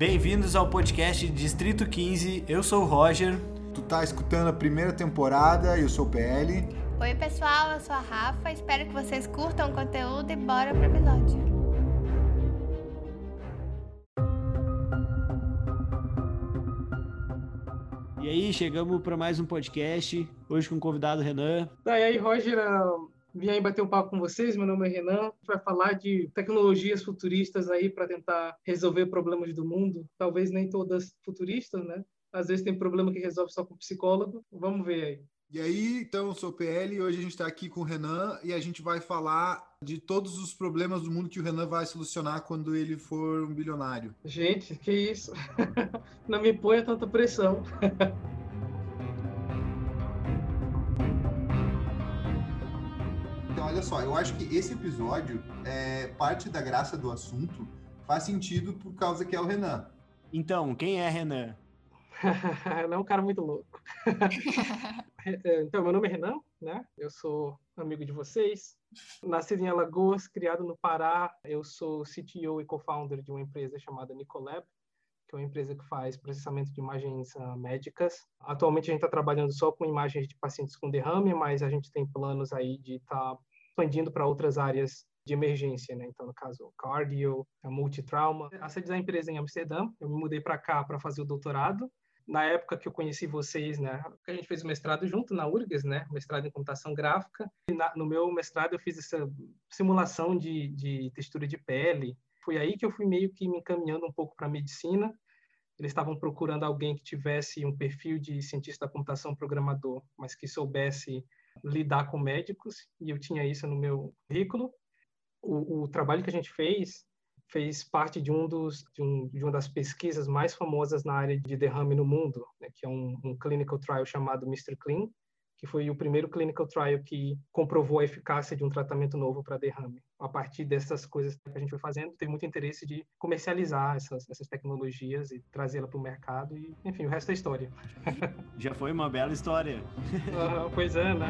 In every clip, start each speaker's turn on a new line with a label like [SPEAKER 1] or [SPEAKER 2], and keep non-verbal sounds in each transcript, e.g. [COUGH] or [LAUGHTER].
[SPEAKER 1] Bem-vindos ao podcast Distrito 15. Eu sou o Roger.
[SPEAKER 2] Tu tá escutando a primeira temporada, eu sou o PL.
[SPEAKER 3] Oi, pessoal, eu sou a Rafa. Espero que vocês curtam o conteúdo e bora pro episódio.
[SPEAKER 1] E aí, chegamos para mais um podcast. Hoje com o convidado Renan.
[SPEAKER 4] E aí, Roger, vim aí bater um papo com vocês. Meu nome é Renan. A gente vai falar de tecnologias futuristas aí para tentar resolver problemas do mundo. Talvez nem todas futuristas, né? Às vezes tem problema que resolve só com psicólogo. Vamos ver aí.
[SPEAKER 2] E aí, então, eu sou o PL e hoje a gente está aqui com o Renan e a gente vai falar de todos os problemas do mundo que o Renan vai solucionar quando ele for um bilionário.
[SPEAKER 4] Gente, que isso? [LAUGHS] Não me ponha tanta pressão. [LAUGHS]
[SPEAKER 2] olha só, eu acho que esse episódio, é, parte da graça do assunto, faz sentido por causa que é o Renan.
[SPEAKER 1] Então, quem é Renan? [LAUGHS]
[SPEAKER 4] Não é um cara muito louco. [LAUGHS] É, então, meu nome é Renan, né? Eu sou amigo de vocês. Nascido em Alagoas, criado no Pará. Eu sou CTO e co-founder de uma empresa chamada Nicolab, que é uma empresa que faz processamento de imagens uh, médicas. Atualmente a gente está trabalhando só com imagens de pacientes com derrame, mas a gente tem planos aí de estar tá expandindo para outras áreas de emergência, né? Então, no caso, cardio, multitrauma. A sede da empresa é em Amsterdã. Eu me mudei para cá para fazer o doutorado na época que eu conheci vocês, né, a gente fez o mestrado junto na URGS, né, mestrado em computação gráfica. E na, no meu mestrado eu fiz essa simulação de, de textura de pele. Foi aí que eu fui meio que me encaminhando um pouco para a medicina. Eles estavam procurando alguém que tivesse um perfil de cientista da computação programador, mas que soubesse lidar com médicos, e eu tinha isso no meu currículo. O, o trabalho que a gente fez fez parte de um dos de, um, de, uma das pesquisas mais famosas na área de derrame no mundo, né, que é um, um, clinical trial chamado Mr. Clean, que foi o primeiro clinical trial que comprovou a eficácia de um tratamento novo para derrame. A partir dessas coisas que a gente foi fazendo, teve muito interesse de comercializar essas, essas tecnologias e trazê-la para o mercado e, enfim, o resto é história. [LAUGHS]
[SPEAKER 1] Já foi uma bela história.
[SPEAKER 4] pois é, né?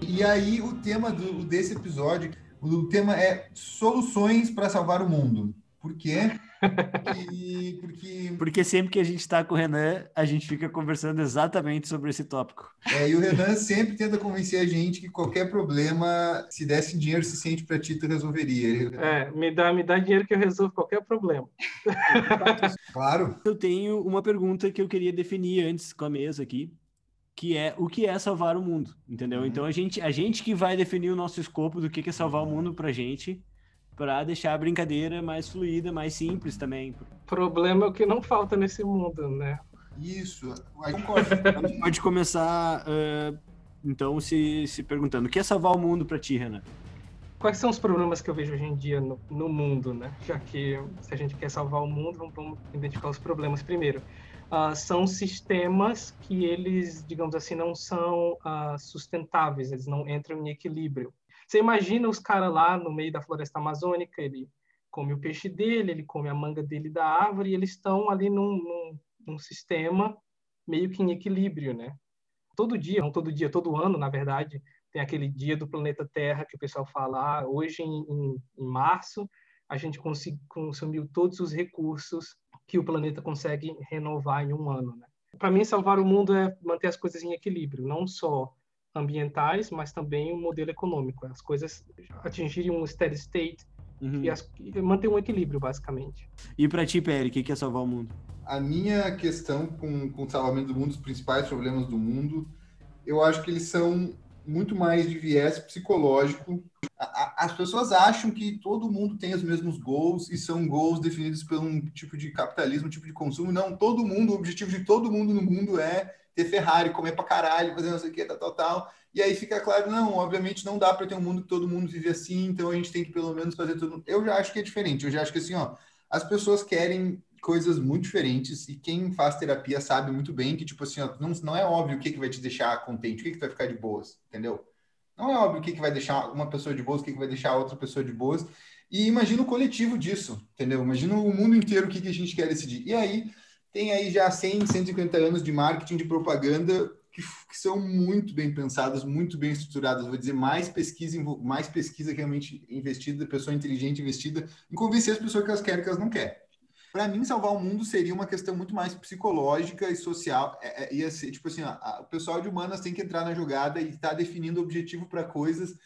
[SPEAKER 2] E aí o tema do, desse episódio, o tema é soluções para salvar o mundo. Por quê?
[SPEAKER 1] Porque, porque... [LAUGHS] porque sempre que a gente está com o Renan, a gente fica conversando exatamente sobre esse tópico.
[SPEAKER 2] É, e o Renan sempre tenta convencer a gente que qualquer problema, se desse dinheiro suficiente para ti, tu resolveria.
[SPEAKER 4] É, me dá, me dá dinheiro que eu resolvo qualquer problema. [LAUGHS]
[SPEAKER 2] Claro.
[SPEAKER 1] Eu tenho uma pergunta que eu queria definir antes com a mesa aqui, que é o que é salvar o mundo, entendeu? Uhum. Então a gente, a gente que vai definir o nosso escopo do que é salvar o mundo pra gente, para deixar a brincadeira mais fluida, mais simples também.
[SPEAKER 4] Problema é o que não falta nesse mundo, né?
[SPEAKER 2] Isso, [LAUGHS]
[SPEAKER 1] a gente pode começar, uh, então, se, se perguntando, o que é salvar o mundo para ti, Renan?
[SPEAKER 4] Quais são os problemas que eu vejo hoje em dia no, no mundo, né? Já que se a gente quer salvar o mundo, vamos identificar os problemas primeiro uh, são sistemas que eles, digamos assim, não são uh, sustentáveis, eles não entram em equilíbrio. Você imagina os caras lá no meio da floresta amazônica, ele come o peixe dele, ele come a manga dele da árvore, e eles estão ali num, num, num sistema meio que em equilíbrio, né? Todo dia, não todo dia, todo ano, na verdade, tem aquele dia do planeta Terra que o pessoal fala, ah, hoje em, em, em março a gente consumiu todos os recursos que o planeta consegue renovar em um ano. Né? Para mim, salvar o mundo é manter as coisas em equilíbrio, não só ambientais, mas também o um modelo econômico. As coisas atingirem um steady state uhum. e, as, e, manter um equilíbrio, basicamente.
[SPEAKER 1] E para ti, Peri, o que é salvar o mundo?
[SPEAKER 2] A minha questão com, com o salvamento do mundo, os principais problemas do mundo, eu acho que eles são muito mais de viés psicológico. As pessoas acham que todo mundo tem os mesmos goals e são goals definidos por um tipo de capitalismo, um tipo de consumo. Não, todo mundo, o objetivo de todo mundo no mundo é ter Ferrari, comer pra caralho, fazer não sei o que, tal, tal, tal. E aí fica claro, não, obviamente não dá para ter um mundo que todo mundo vive assim, então a gente tem que pelo menos fazer tudo. Eu já acho que é diferente, eu já acho que assim, ó, as pessoas querem coisas muito diferentes e quem faz terapia sabe muito bem que, tipo assim, ó, não, não é óbvio o que, que vai te deixar contente, o que, que vai ficar de boas, entendeu? Não é óbvio o que, que vai deixar uma pessoa de boas, o que, que vai deixar outra pessoa de boas. E imagina o coletivo disso, entendeu? Imagina o mundo inteiro o que, que a gente quer decidir. E aí, tem aí já 100, 150 anos de marketing, de propaganda, que, que, são muito bem pensadas, muito bem estruturadas. Vou dizer, mais pesquisa, mais pesquisa realmente investida, pessoa inteligente investida em convencer as pessoas que elas querem que elas não querem. Para mim, salvar o mundo seria uma questão muito mais psicológica e social. É, é, ia ser tipo assim: ó, o pessoal de humanas tem que entrar na jogada e estar tá definindo objetivo para coisas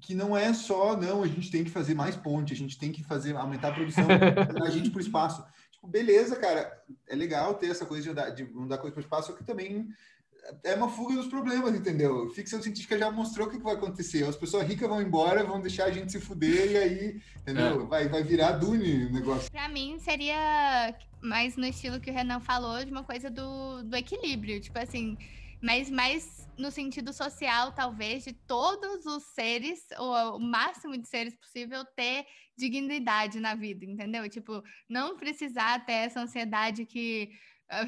[SPEAKER 2] que não é só, não, a gente tem que fazer mais ponte, a gente tem que fazer aumentar a produção, [LAUGHS] a gente para o espaço. Beleza, cara, é legal ter essa coisa de, andar, de coisa para o espaço, só que também é uma fuga dos problemas, entendeu? Ficção científica já mostrou o que, vai acontecer. As pessoas ricas vão embora, vão deixar a gente se fuder e aí, entendeu? É. Vai, vai virar Dune o negócio.
[SPEAKER 3] Pra mim, seria mais no estilo que o Renan falou, de uma coisa do, do equilíbrio. Tipo assim, mas mais no sentido social, talvez, de todos os seres, ou o máximo de seres possível, ter dignidade na vida, entendeu? Tipo, não precisar ter essa ansiedade que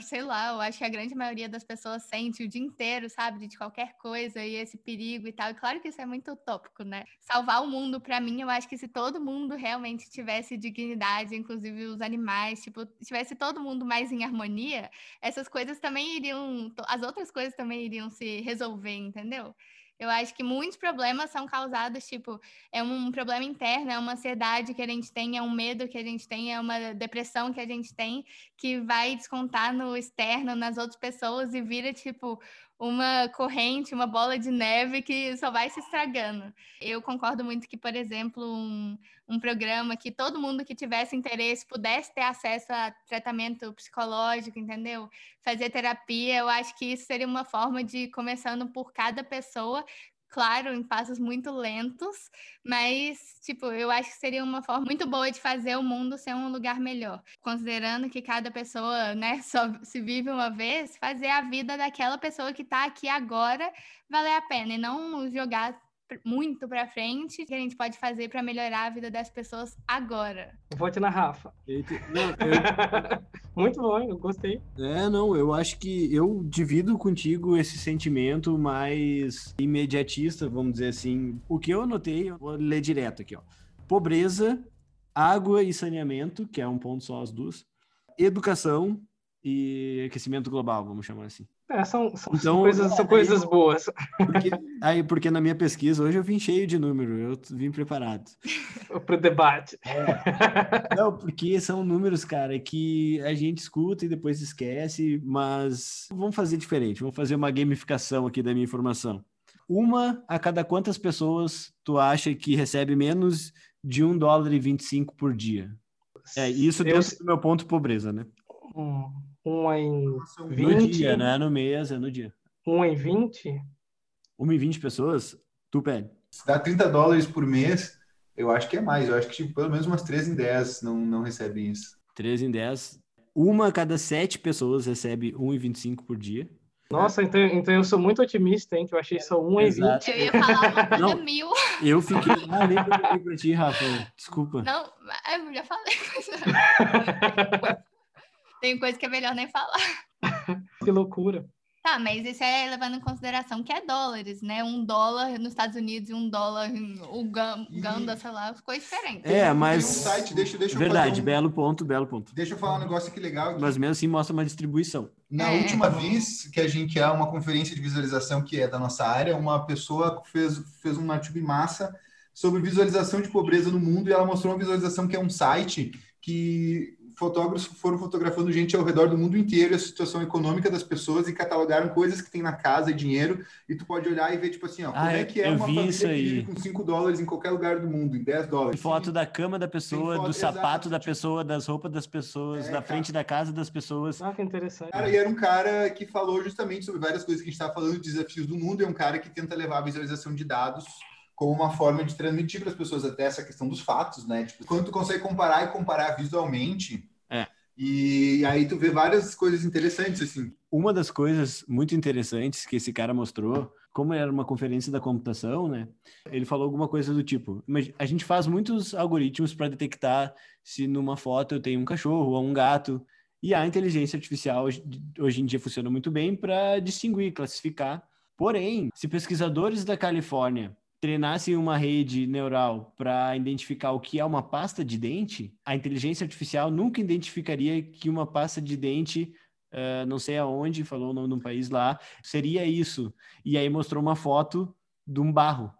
[SPEAKER 3] sei lá, eu acho que a grande maioria das pessoas sente o dia inteiro, sabe, de qualquer coisa e esse perigo e tal. E claro que isso é muito utópico, né? Salvar o mundo, para mim, eu acho que se todo mundo realmente tivesse dignidade, inclusive os animais, tipo, tivesse todo mundo mais em harmonia, essas coisas também iriam, as outras coisas também iriam se resolver, entendeu? Eu acho que muitos problemas são causados, tipo, é um problema interno, é uma ansiedade que a gente tem, é um medo que a gente tem, é uma depressão que a gente tem, que vai descontar no externo, nas outras pessoas e vira, tipo, uma corrente, uma bola de neve que só vai se estragando. Eu concordo muito que, por exemplo, um, um programa que todo mundo que tivesse interesse pudesse ter acesso a tratamento psicológico, entendeu? Fazer terapia, eu acho que isso seria uma forma de, começando por cada pessoa, claro, em passos muito lentos, mas, tipo, eu acho que seria uma forma muito boa de fazer o mundo ser um lugar melhor. Considerando que cada pessoa, né, [LAUGHS] só se vive uma vez, fazer a vida daquela pessoa que está aqui agora valer a pena e não jogar muito para frente que a gente pode fazer para melhorar a vida das pessoas agora.
[SPEAKER 4] Vote na Rafa. Não, eu... [LAUGHS] muito bom, eu gostei.
[SPEAKER 1] É, não, eu acho que eu divido contigo esse sentimento mais imediatista, vamos dizer assim. O que eu anotei, eu vou ler direto aqui, ó. Pobreza, água e saneamento, que é um ponto só as duas. Educação e aquecimento global, vamos chamar assim.
[SPEAKER 4] É, são, são, então, coisas, são coisas boas.
[SPEAKER 1] Porque, [LAUGHS] aí, porque na minha pesquisa hoje eu vim cheio de número, eu vim preparado.
[SPEAKER 4] Para o debate.
[SPEAKER 1] É. Não, porque são números, cara, que a gente escuta e depois esquece, mas vamos fazer diferente, vamos fazer uma gamificação aqui da minha informação. Uma a cada quantas pessoas tu acha que recebe menos de um dólar e 25 por dia? É, isso dentro eu... do meu ponto pobreza, né?
[SPEAKER 4] Hum um em 20.
[SPEAKER 1] No dia, não é no mês, é no dia.
[SPEAKER 4] Um em 20?
[SPEAKER 1] Uma em 20 pessoas? Tu pede.
[SPEAKER 2] Se dá 30 dólares por mês, eu acho que é mais. Eu acho que tipo, pelo menos umas 3 em 10 não, não recebem isso.
[SPEAKER 1] 3 em 10. Uma a cada 7 pessoas recebe 1,25 por dia.
[SPEAKER 4] Nossa, então, então eu sou muito otimista, hein? Que eu achei só 1 em 20.
[SPEAKER 3] Eu ia falar uma não, mil.
[SPEAKER 1] Eu fiquei. Ah, nem pra ti, Rafa. Desculpa.
[SPEAKER 3] Não, eu já falei. [LAUGHS] Tem coisa que é melhor nem falar. [LAUGHS]
[SPEAKER 4] que loucura.
[SPEAKER 3] Tá, mas isso é levando em consideração que é dólares, né? Um dólar nos Estados Unidos e um dólar em Uganda, sei lá, ficou diferente.
[SPEAKER 1] É, mas.
[SPEAKER 2] Tem um site, deixa, deixa
[SPEAKER 1] Verdade,
[SPEAKER 2] um...
[SPEAKER 1] belo ponto, belo ponto.
[SPEAKER 2] Deixa eu falar um negócio aqui legal. Aqui.
[SPEAKER 1] Mas mesmo assim mostra uma distribuição.
[SPEAKER 2] Na é. última vez que a gente que é uma conferência de visualização que é da nossa área, uma pessoa fez, fez um artigo em massa sobre visualização de pobreza no mundo e ela mostrou uma visualização que é um site que fotógrafos foram fotografando gente ao redor do mundo inteiro, a situação econômica das pessoas e catalogaram coisas que tem na casa e dinheiro, e tu pode olhar e ver, tipo assim, ó, como ah, é que é uma família que vive com 5 dólares em qualquer lugar do mundo, em 10 dólares.
[SPEAKER 1] Tem foto da cama da pessoa, foto, do sapato da pessoa, das roupas das pessoas, é, da frente cara. da casa das pessoas.
[SPEAKER 4] Ah, que interessante.
[SPEAKER 2] Cara, e era um cara que falou justamente sobre várias coisas que a gente estava falando, desafios do mundo, é um cara que tenta levar a visualização de dados como uma forma de transmitir para as pessoas até essa questão dos fatos, né? Tipo, quando tu consegue comparar e comparar visualmente,
[SPEAKER 1] é.
[SPEAKER 2] e aí tu vê várias coisas interessantes, assim.
[SPEAKER 1] Uma das coisas muito interessantes que esse cara mostrou, como era uma conferência da computação, né? Ele falou alguma coisa do tipo: a gente faz muitos algoritmos para detectar se numa foto eu tenho um cachorro ou um gato. E a inteligência artificial hoje em dia funciona muito bem para distinguir, classificar. Porém, se pesquisadores da Califórnia treinassem uma rede neural para identificar o que é uma pasta de dente, a inteligência artificial nunca identificaria que uma pasta de dente uh, não sei aonde, falou o nome de um país lá, seria isso. E aí mostrou uma foto de um barro.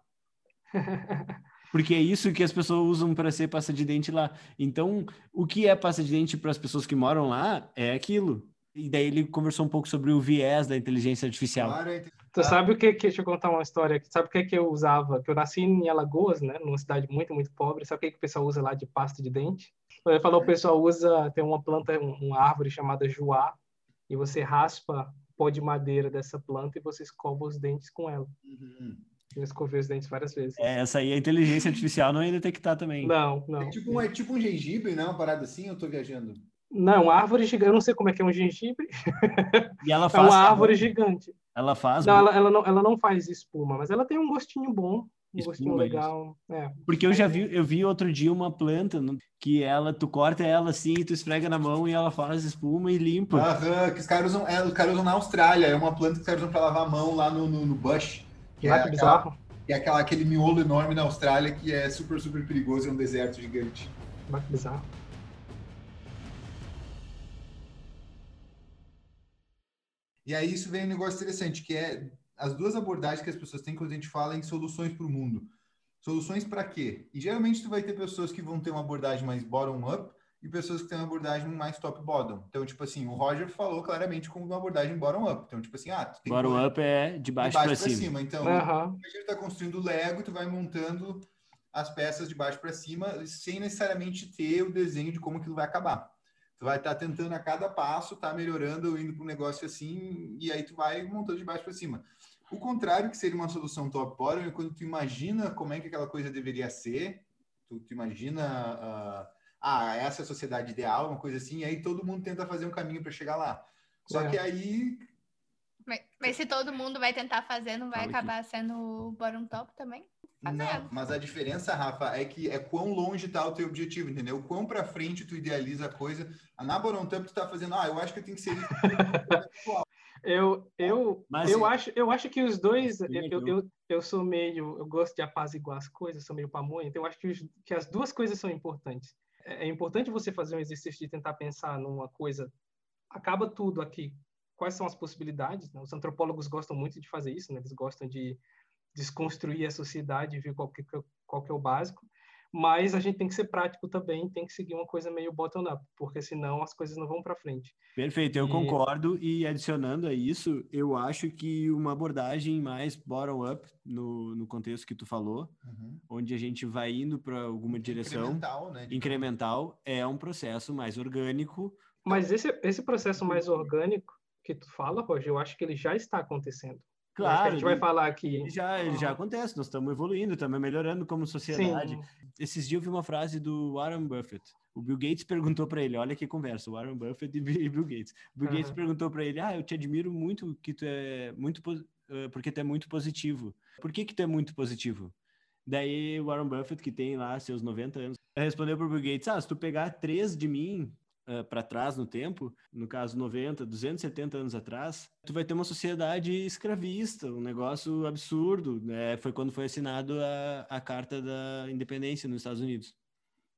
[SPEAKER 1] [LAUGHS] Porque é isso que as pessoas usam para ser pasta de dente lá. Então, o que é pasta de dente para as pessoas que moram lá é aquilo. E daí ele conversou um pouco sobre o viés da inteligência artificial. Claro,
[SPEAKER 4] Tu sabe o que, que deixa eu contar uma história. Sabe o que que eu usava? Que eu nasci em Alagoas, né, numa cidade muito, muito pobre. Sabe o que que o pessoal usa lá de pasta de dente? Ele falou, o pessoal usa, tem uma planta, uma árvore chamada juá, e você raspa pó de madeira dessa planta e você escova os dentes com ela. Uhum. Eu escovei os dentes várias vezes.
[SPEAKER 1] É, essa aí a inteligência artificial não ia detectar também.
[SPEAKER 4] Não, não.
[SPEAKER 2] É tipo um, é tipo um gengibre, não? Uma parada assim, eu tô viajando.
[SPEAKER 4] Não, árvore gigante. Eu não sei como é que é um gengibre.
[SPEAKER 1] E ela faz. [LAUGHS]
[SPEAKER 4] É uma árvore gigante.
[SPEAKER 1] Ela faz.
[SPEAKER 4] Não, ela, ela, não, ela não faz espuma, mas ela tem um gostinho bom. Um espuma, gostinho legal. É.
[SPEAKER 1] Porque eu já vi, eu vi outro dia uma planta que ela, tu corta ela assim, tu esfrega na mão e ela faz espuma e limpa.
[SPEAKER 2] Aham, que os caras usam, é, os caras usam na Austrália. É uma planta que os caras usam pra lavar a mão lá no, no, no bush.
[SPEAKER 4] Que é, que bizarro.
[SPEAKER 2] Que é aquela, aquele miolo enorme na Austrália que é super, super perigoso, é um deserto gigante.
[SPEAKER 4] Que bizarro.
[SPEAKER 2] E aí isso vem um negócio interessante, que é as duas abordagens que as pessoas têm quando a gente fala em soluções para o mundo. Soluções para quê? E geralmente tu vai ter pessoas que vão ter uma abordagem mais bottom-up e pessoas que têm uma abordagem mais top-bottom. Então, tipo assim, o Roger falou claramente como uma abordagem bottom-up. Então, tipo assim, ah,
[SPEAKER 1] bottom-up é de baixo, baixo para cima. cima.
[SPEAKER 2] Então, uhum. a gente está construindo Lego, tu vai montando as peças de baixo para cima sem necessariamente ter o desenho de como aquilo vai acabar. Tu vai estar tá tentando a cada passo, tá melhorando, indo para um negócio assim, e aí tu vai montando de baixo para cima. O contrário, que seria uma solução top bottom, é quando tu imagina como é que aquela coisa deveria ser, tu, tu imagina, uh, ah, essa é a sociedade ideal, uma coisa assim, e aí todo mundo tenta fazer um caminho para chegar lá. Só é. que aí.
[SPEAKER 3] Mas, mas, se todo mundo vai tentar fazer, não vai Fala acabar aqui. sendo bottom top também?
[SPEAKER 2] Não, mas a diferença, Rafa, é que é quão longe está o teu objetivo, entendeu? Quão para frente tu idealiza a coisa. A na Top tu tá fazendo, ah, eu acho que eu tenho que ser [LAUGHS]
[SPEAKER 4] Eu, eu, Mas, eu, acho, eu acho que os dois, eu, eu, eu sou meio, eu gosto de apaziguar as coisas, sou meio pamonha, então eu acho que, os, que as duas coisas são importantes. É, é importante você fazer um exercício de tentar pensar numa coisa, acaba tudo aqui, quais são as possibilidades, né? Os antropólogos gostam muito de fazer isso, né? Eles gostam de desconstruir a sociedade, ver qual que, qual que é o básico, mas a gente tem que ser prático também, tem que seguir uma coisa meio bottom-up, porque senão as coisas não vão para frente.
[SPEAKER 1] Perfeito, eu e... concordo. E adicionando a isso, eu acho que uma abordagem mais bottom-up, no, no contexto que tu falou, uhum. onde a gente vai indo para alguma direção incremental, né, incremental, é um processo mais orgânico.
[SPEAKER 4] Mas esse, esse processo mais orgânico que tu fala, Roger, eu acho que ele já está acontecendo.
[SPEAKER 1] Claro.
[SPEAKER 4] a gente vai falar aqui.
[SPEAKER 1] Já, já acontece, nós estamos evoluindo, estamos melhorando como sociedade. Sim. Esses dias eu vi uma frase do Warren Buffett. O Bill Gates perguntou para ele, olha que conversa, o Warren Buffett e Bill Gates. O Bill uhum. Gates perguntou para ele, ah, eu te admiro muito que tu é muito uh, porque tu é muito positivo. Por que que tu é muito positivo? Daí o Warren Buffett, que tem lá seus 90 anos, respondeu para o Bill Gates, ah, se tu pegar três de mim, uh, para trás no tempo, no caso 90, 270 anos atrás, tu vai ter uma sociedade escravista, um negócio absurdo. Né? Foi quando foi assinado a, a Carta da Independência nos Estados Unidos.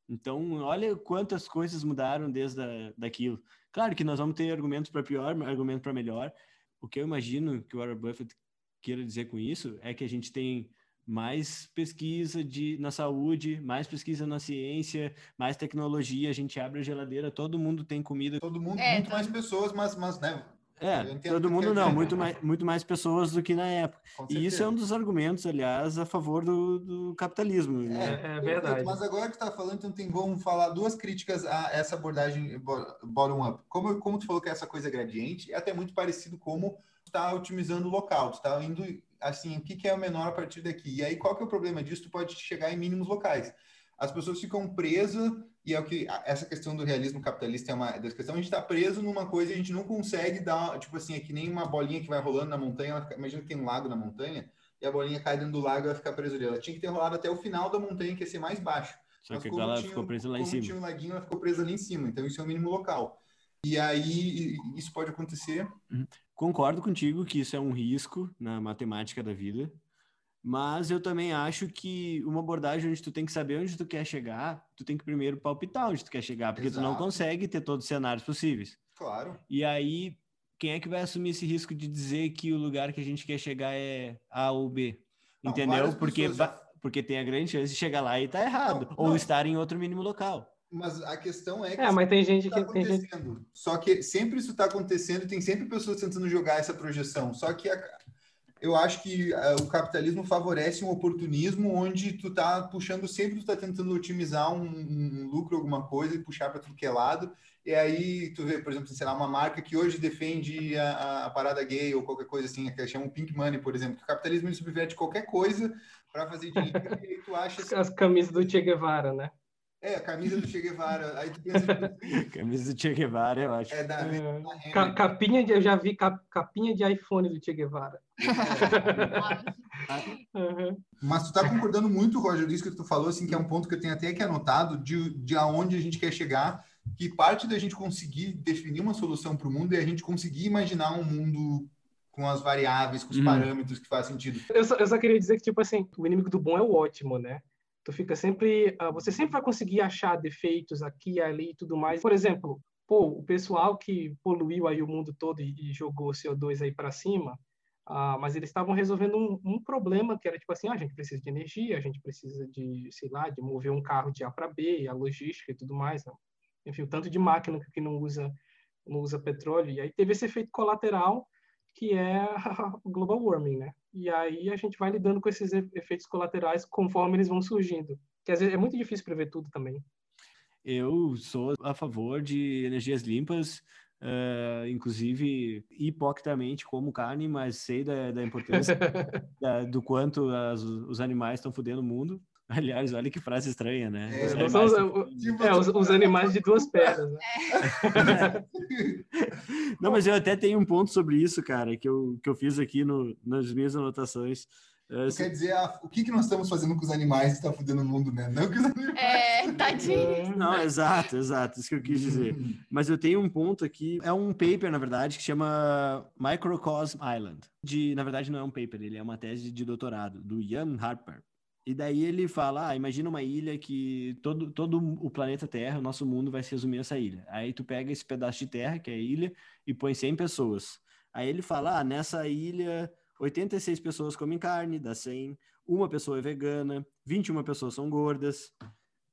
[SPEAKER 1] Então, olha quantas coisas mudaram desde a, daquilo. Claro que nós vamos ter argumentos para pior, argumentos para melhor. O que eu imagino que o Warren Buffett queira dizer com isso é que a gente tem mais pesquisa de, na saúde, mais pesquisa na ciência, mais tecnologia, a gente abre a geladeira, todo mundo tem comida.
[SPEAKER 2] Todo mundo, é, muito todo... mais pessoas, mas, mas né?
[SPEAKER 1] É, todo mundo não, muito mais, muito mais pessoas do que na época. E isso é um dos argumentos, aliás, a favor do, do capitalismo.
[SPEAKER 4] É, né? é verdade.
[SPEAKER 2] Mas agora que está falando, então tem, vamos falar duas críticas a essa abordagem bottom-up. Como, como tu falou que é essa coisa gradiente, é até muito parecido como está otimizando o local, tu está indo assim, o que, é o menor a partir daqui? E aí, qual que é o problema disso? Tu pode chegar em mínimos locais. As pessoas ficam presas, e é o que essa questão do realismo capitalista é uma das questões, a gente está preso numa coisa e a gente não consegue dar, tipo assim, é que nem uma bolinha que vai rolando na montanha, fica, imagina que tem um lago na montanha, e a bolinha cai dentro do lago e vai ficar presa ali. Ela tinha que ter rolado até o final da montanha, que ia ser mais baixo.
[SPEAKER 1] Só Mas que ela tinha, ficou presa lá em cima.
[SPEAKER 2] tinha um laguinho, ela ficou presa ali em cima. Então, isso é o mínimo local. E aí, isso pode acontecer.
[SPEAKER 1] Uhum. Concordo contigo que isso é um risco na matemática da vida, mas eu também acho que uma abordagem onde tu tem que saber onde tu quer chegar, tu tem que primeiro palpitar onde tu quer chegar, porque Exato. tu não consegue ter todos os cenários possíveis.
[SPEAKER 2] Claro.
[SPEAKER 1] E aí, quem é que vai assumir esse risco de dizer que o lugar que a gente quer chegar é A ou B? Entendeu? Porque, já... porque tem a grande chance de chegar lá e tá errado. Não, ou não. estar em outro mínimo local.
[SPEAKER 2] Mas a questão é
[SPEAKER 4] que. É, mas tem gente tá que. Tem gente...
[SPEAKER 2] Só que sempre isso está acontecendo e tem sempre pessoas tentando jogar essa projeção. Só que a, eu acho que uh, o capitalismo favorece um oportunismo onde tu tá puxando sempre, tu tá tentando otimizar um, um lucro, alguma coisa e puxar para tudo que é lado. E aí tu vê, por exemplo, sei lá, uma marca que hoje defende a, a parada gay ou qualquer coisa assim, que chama Pink Money, por exemplo. Que o capitalismo subverte qualquer coisa para fazer dinheiro [LAUGHS] e tu acha...
[SPEAKER 4] Assim, As camisas do Che Guevara, né?
[SPEAKER 2] É, a camisa do Che Guevara. Aí tu pensa [LAUGHS]
[SPEAKER 1] assim, camisa do Che Guevara, eu acho.
[SPEAKER 2] É, da,
[SPEAKER 4] é, da capinha de, eu já vi cap, capinha de iPhone do Che Guevara. [LAUGHS]
[SPEAKER 2] É. uhum. Mas tu tá concordando muito, Roger, disso que tu falou, assim, que é um ponto que eu tenho até aqui anotado, de, de aonde a gente quer chegar, que parte da gente conseguir definir uma solução para o mundo é a gente conseguir imaginar um mundo com as variáveis, com os uhum. parâmetros que faz sentido.
[SPEAKER 4] Eu só, eu só queria dizer que, tipo assim, o inimigo do bom é o ótimo, né? Tu fica sempre, uh, você sempre vai conseguir achar defeitos aqui, ali e tudo mais. Por exemplo, pô, o pessoal que poluiu aí o mundo todo e, e jogou CO2 aí para cima, uh, mas eles estavam resolvendo um, um, problema que era tipo assim, ah, a gente precisa de energia, a gente precisa de, sei lá, de mover um carro de A para B, a logística e tudo mais. Né? Enfim, o tanto de máquina que não usa não usa petróleo. E aí teve esse efeito colateral que é [LAUGHS] o global warming, né? E aí a gente vai lidando com esses efeitos colaterais conforme eles vão surgindo. Que às vezes é muito difícil prever tudo também.
[SPEAKER 1] Eu sou a favor de energias limpas, uh, inclusive hipocritamente como carne, mas sei da, da importância [LAUGHS] da, do quanto as, os animais estão fudendo o mundo. Aliás, olha que frase estranha, né?
[SPEAKER 4] É, os, animais, os, é, os, os animais de duas [LAUGHS] pernas. Né? [LAUGHS]
[SPEAKER 1] Não, mas eu até tenho um ponto sobre isso, cara, que eu, que eu fiz aqui no, nas minhas anotações.
[SPEAKER 2] É, quer dizer, a, o que, que nós estamos fazendo com os animais está fudendo o mundo, né? Não que os animais...
[SPEAKER 3] É, tadinho.
[SPEAKER 1] Não, exato, exato, isso que eu quis dizer. Mas eu tenho um ponto aqui, é um paper, na verdade, que chama Microcosm Island. De, na verdade, não é um paper, ele é uma tese de doutorado, do Ian Harper. E daí ele fala, ah, imagina uma ilha que todo, todo o planeta Terra, o nosso mundo vai se resumir a essa ilha. Aí tu pega esse pedaço de terra, que é a ilha, e põe 100 pessoas. Aí ele fala, ah, nessa ilha 86 pessoas comem carne, dá 100, uma pessoa é vegana, 21 pessoas são gordas,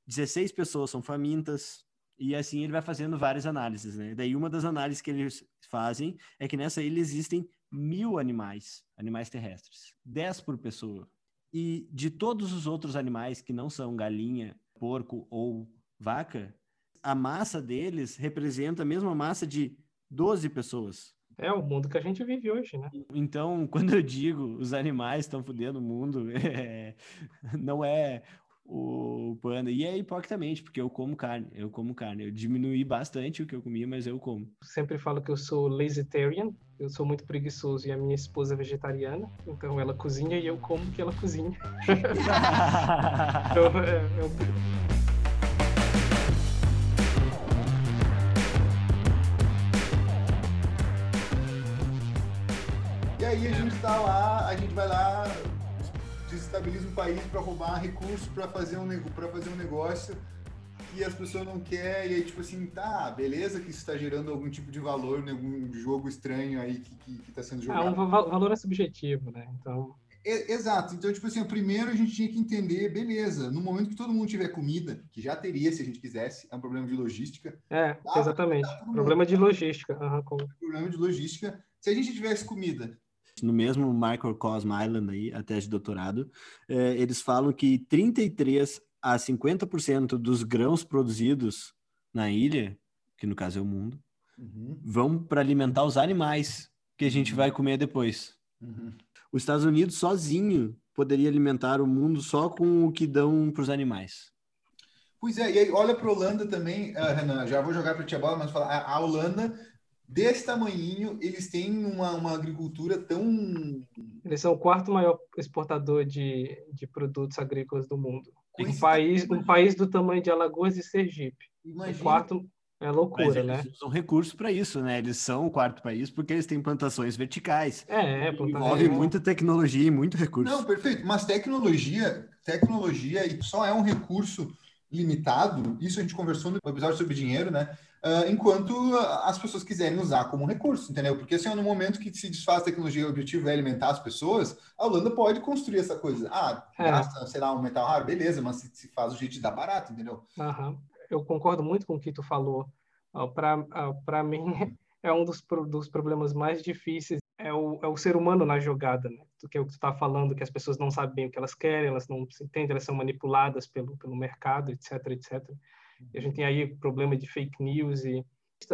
[SPEAKER 1] 16 pessoas são famintas, e assim ele vai fazendo várias análises, né? Daí uma das análises que eles fazem é que nessa ilha existem mil animais, animais terrestres, 10 por pessoa. E de todos os outros animais que não são galinha, porco ou vaca, a massa deles representa a mesma massa de 12 pessoas.
[SPEAKER 4] É o mundo que a gente vive hoje, né?
[SPEAKER 1] Então, [LAUGHS] quando eu digo os animais estão fudendo o mundo, [LAUGHS] é... não é o panda. E é hipocritamente, porque eu como carne, eu como carne. Eu diminuí bastante o que eu comia, mas eu como.
[SPEAKER 4] Sempre falo que eu sou lazytarian, eu sou muito preguiçoso e a minha esposa é vegetariana, então ela cozinha e eu como que ela cozinha. [LAUGHS] então, é, é
[SPEAKER 2] desestabiliza o país para roubar recursos para fazer um para fazer um negócio e as pessoas não querem, e aí, tipo assim, tá, beleza que isso está gerando algum tipo de valor em algum jogo estranho aí que, está sendo jogado.
[SPEAKER 4] Ah, um valor é subjetivo, né? Então.
[SPEAKER 2] É, exato. Então, tipo assim, primeiro a gente tinha que entender, beleza, no momento que todo mundo tiver comida, que já teria se a gente quisesse, é um problema de logística.
[SPEAKER 4] É, tá, exatamente. Tá problema de logística. Uhum, como...
[SPEAKER 2] Problema de logística. Se a gente tivesse comida
[SPEAKER 1] no mesmo Microcosm Island aí, a tese de doutorado, é, eles falam que 33 a 50% dos grãos produzidos na ilha, que no caso é o mundo, uhum. vão para alimentar os animais que a gente uhum. vai comer depois. Uhum. Os Estados Unidos sozinho poderia alimentar o mundo só com o que dão para os animais.
[SPEAKER 2] Pois é, e aí olha para a Holanda também, uh, Renan, já vou jogar para ti a bola, mas falar, a Holanda desse tamanhinho, eles têm uma, uma agricultura tão.
[SPEAKER 4] Eles são o quarto maior exportador de, de produtos agrícolas do mundo. Um país, um país do tamanho de Alagoas e Sergipe. Imagina. O quarto é loucura, né?
[SPEAKER 1] Eles usam recursos para isso, né? Eles são o quarto país porque eles têm plantações verticais.
[SPEAKER 4] É,
[SPEAKER 1] é envolve é. muita tecnologia e muito recurso.
[SPEAKER 2] Não, perfeito. Mas tecnologia, tecnologia só é um recurso limitado. Isso a gente conversou no episódio sobre dinheiro, né? Uh, enquanto as pessoas quiserem usar como recurso, entendeu? Porque assim, no momento que se desfaz a tecnologia, o objetivo é alimentar as pessoas, a Holanda pode construir essa coisa. Ah, é. gasta, sei lá, um metal raro, beleza, mas se, se faz o jeito de dar barato, entendeu?
[SPEAKER 4] Uhum. Eu concordo muito com o que tu falou. Uh, Para uh, mim, [LAUGHS] é um dos, dos problemas mais difíceis é o, é o ser humano na jogada, né? que é o que tu está falando, que as pessoas não sabem bem o que elas querem, elas não se entendem, elas são manipuladas pelo, pelo mercado, etc, etc. A gente tem aí problema de fake news e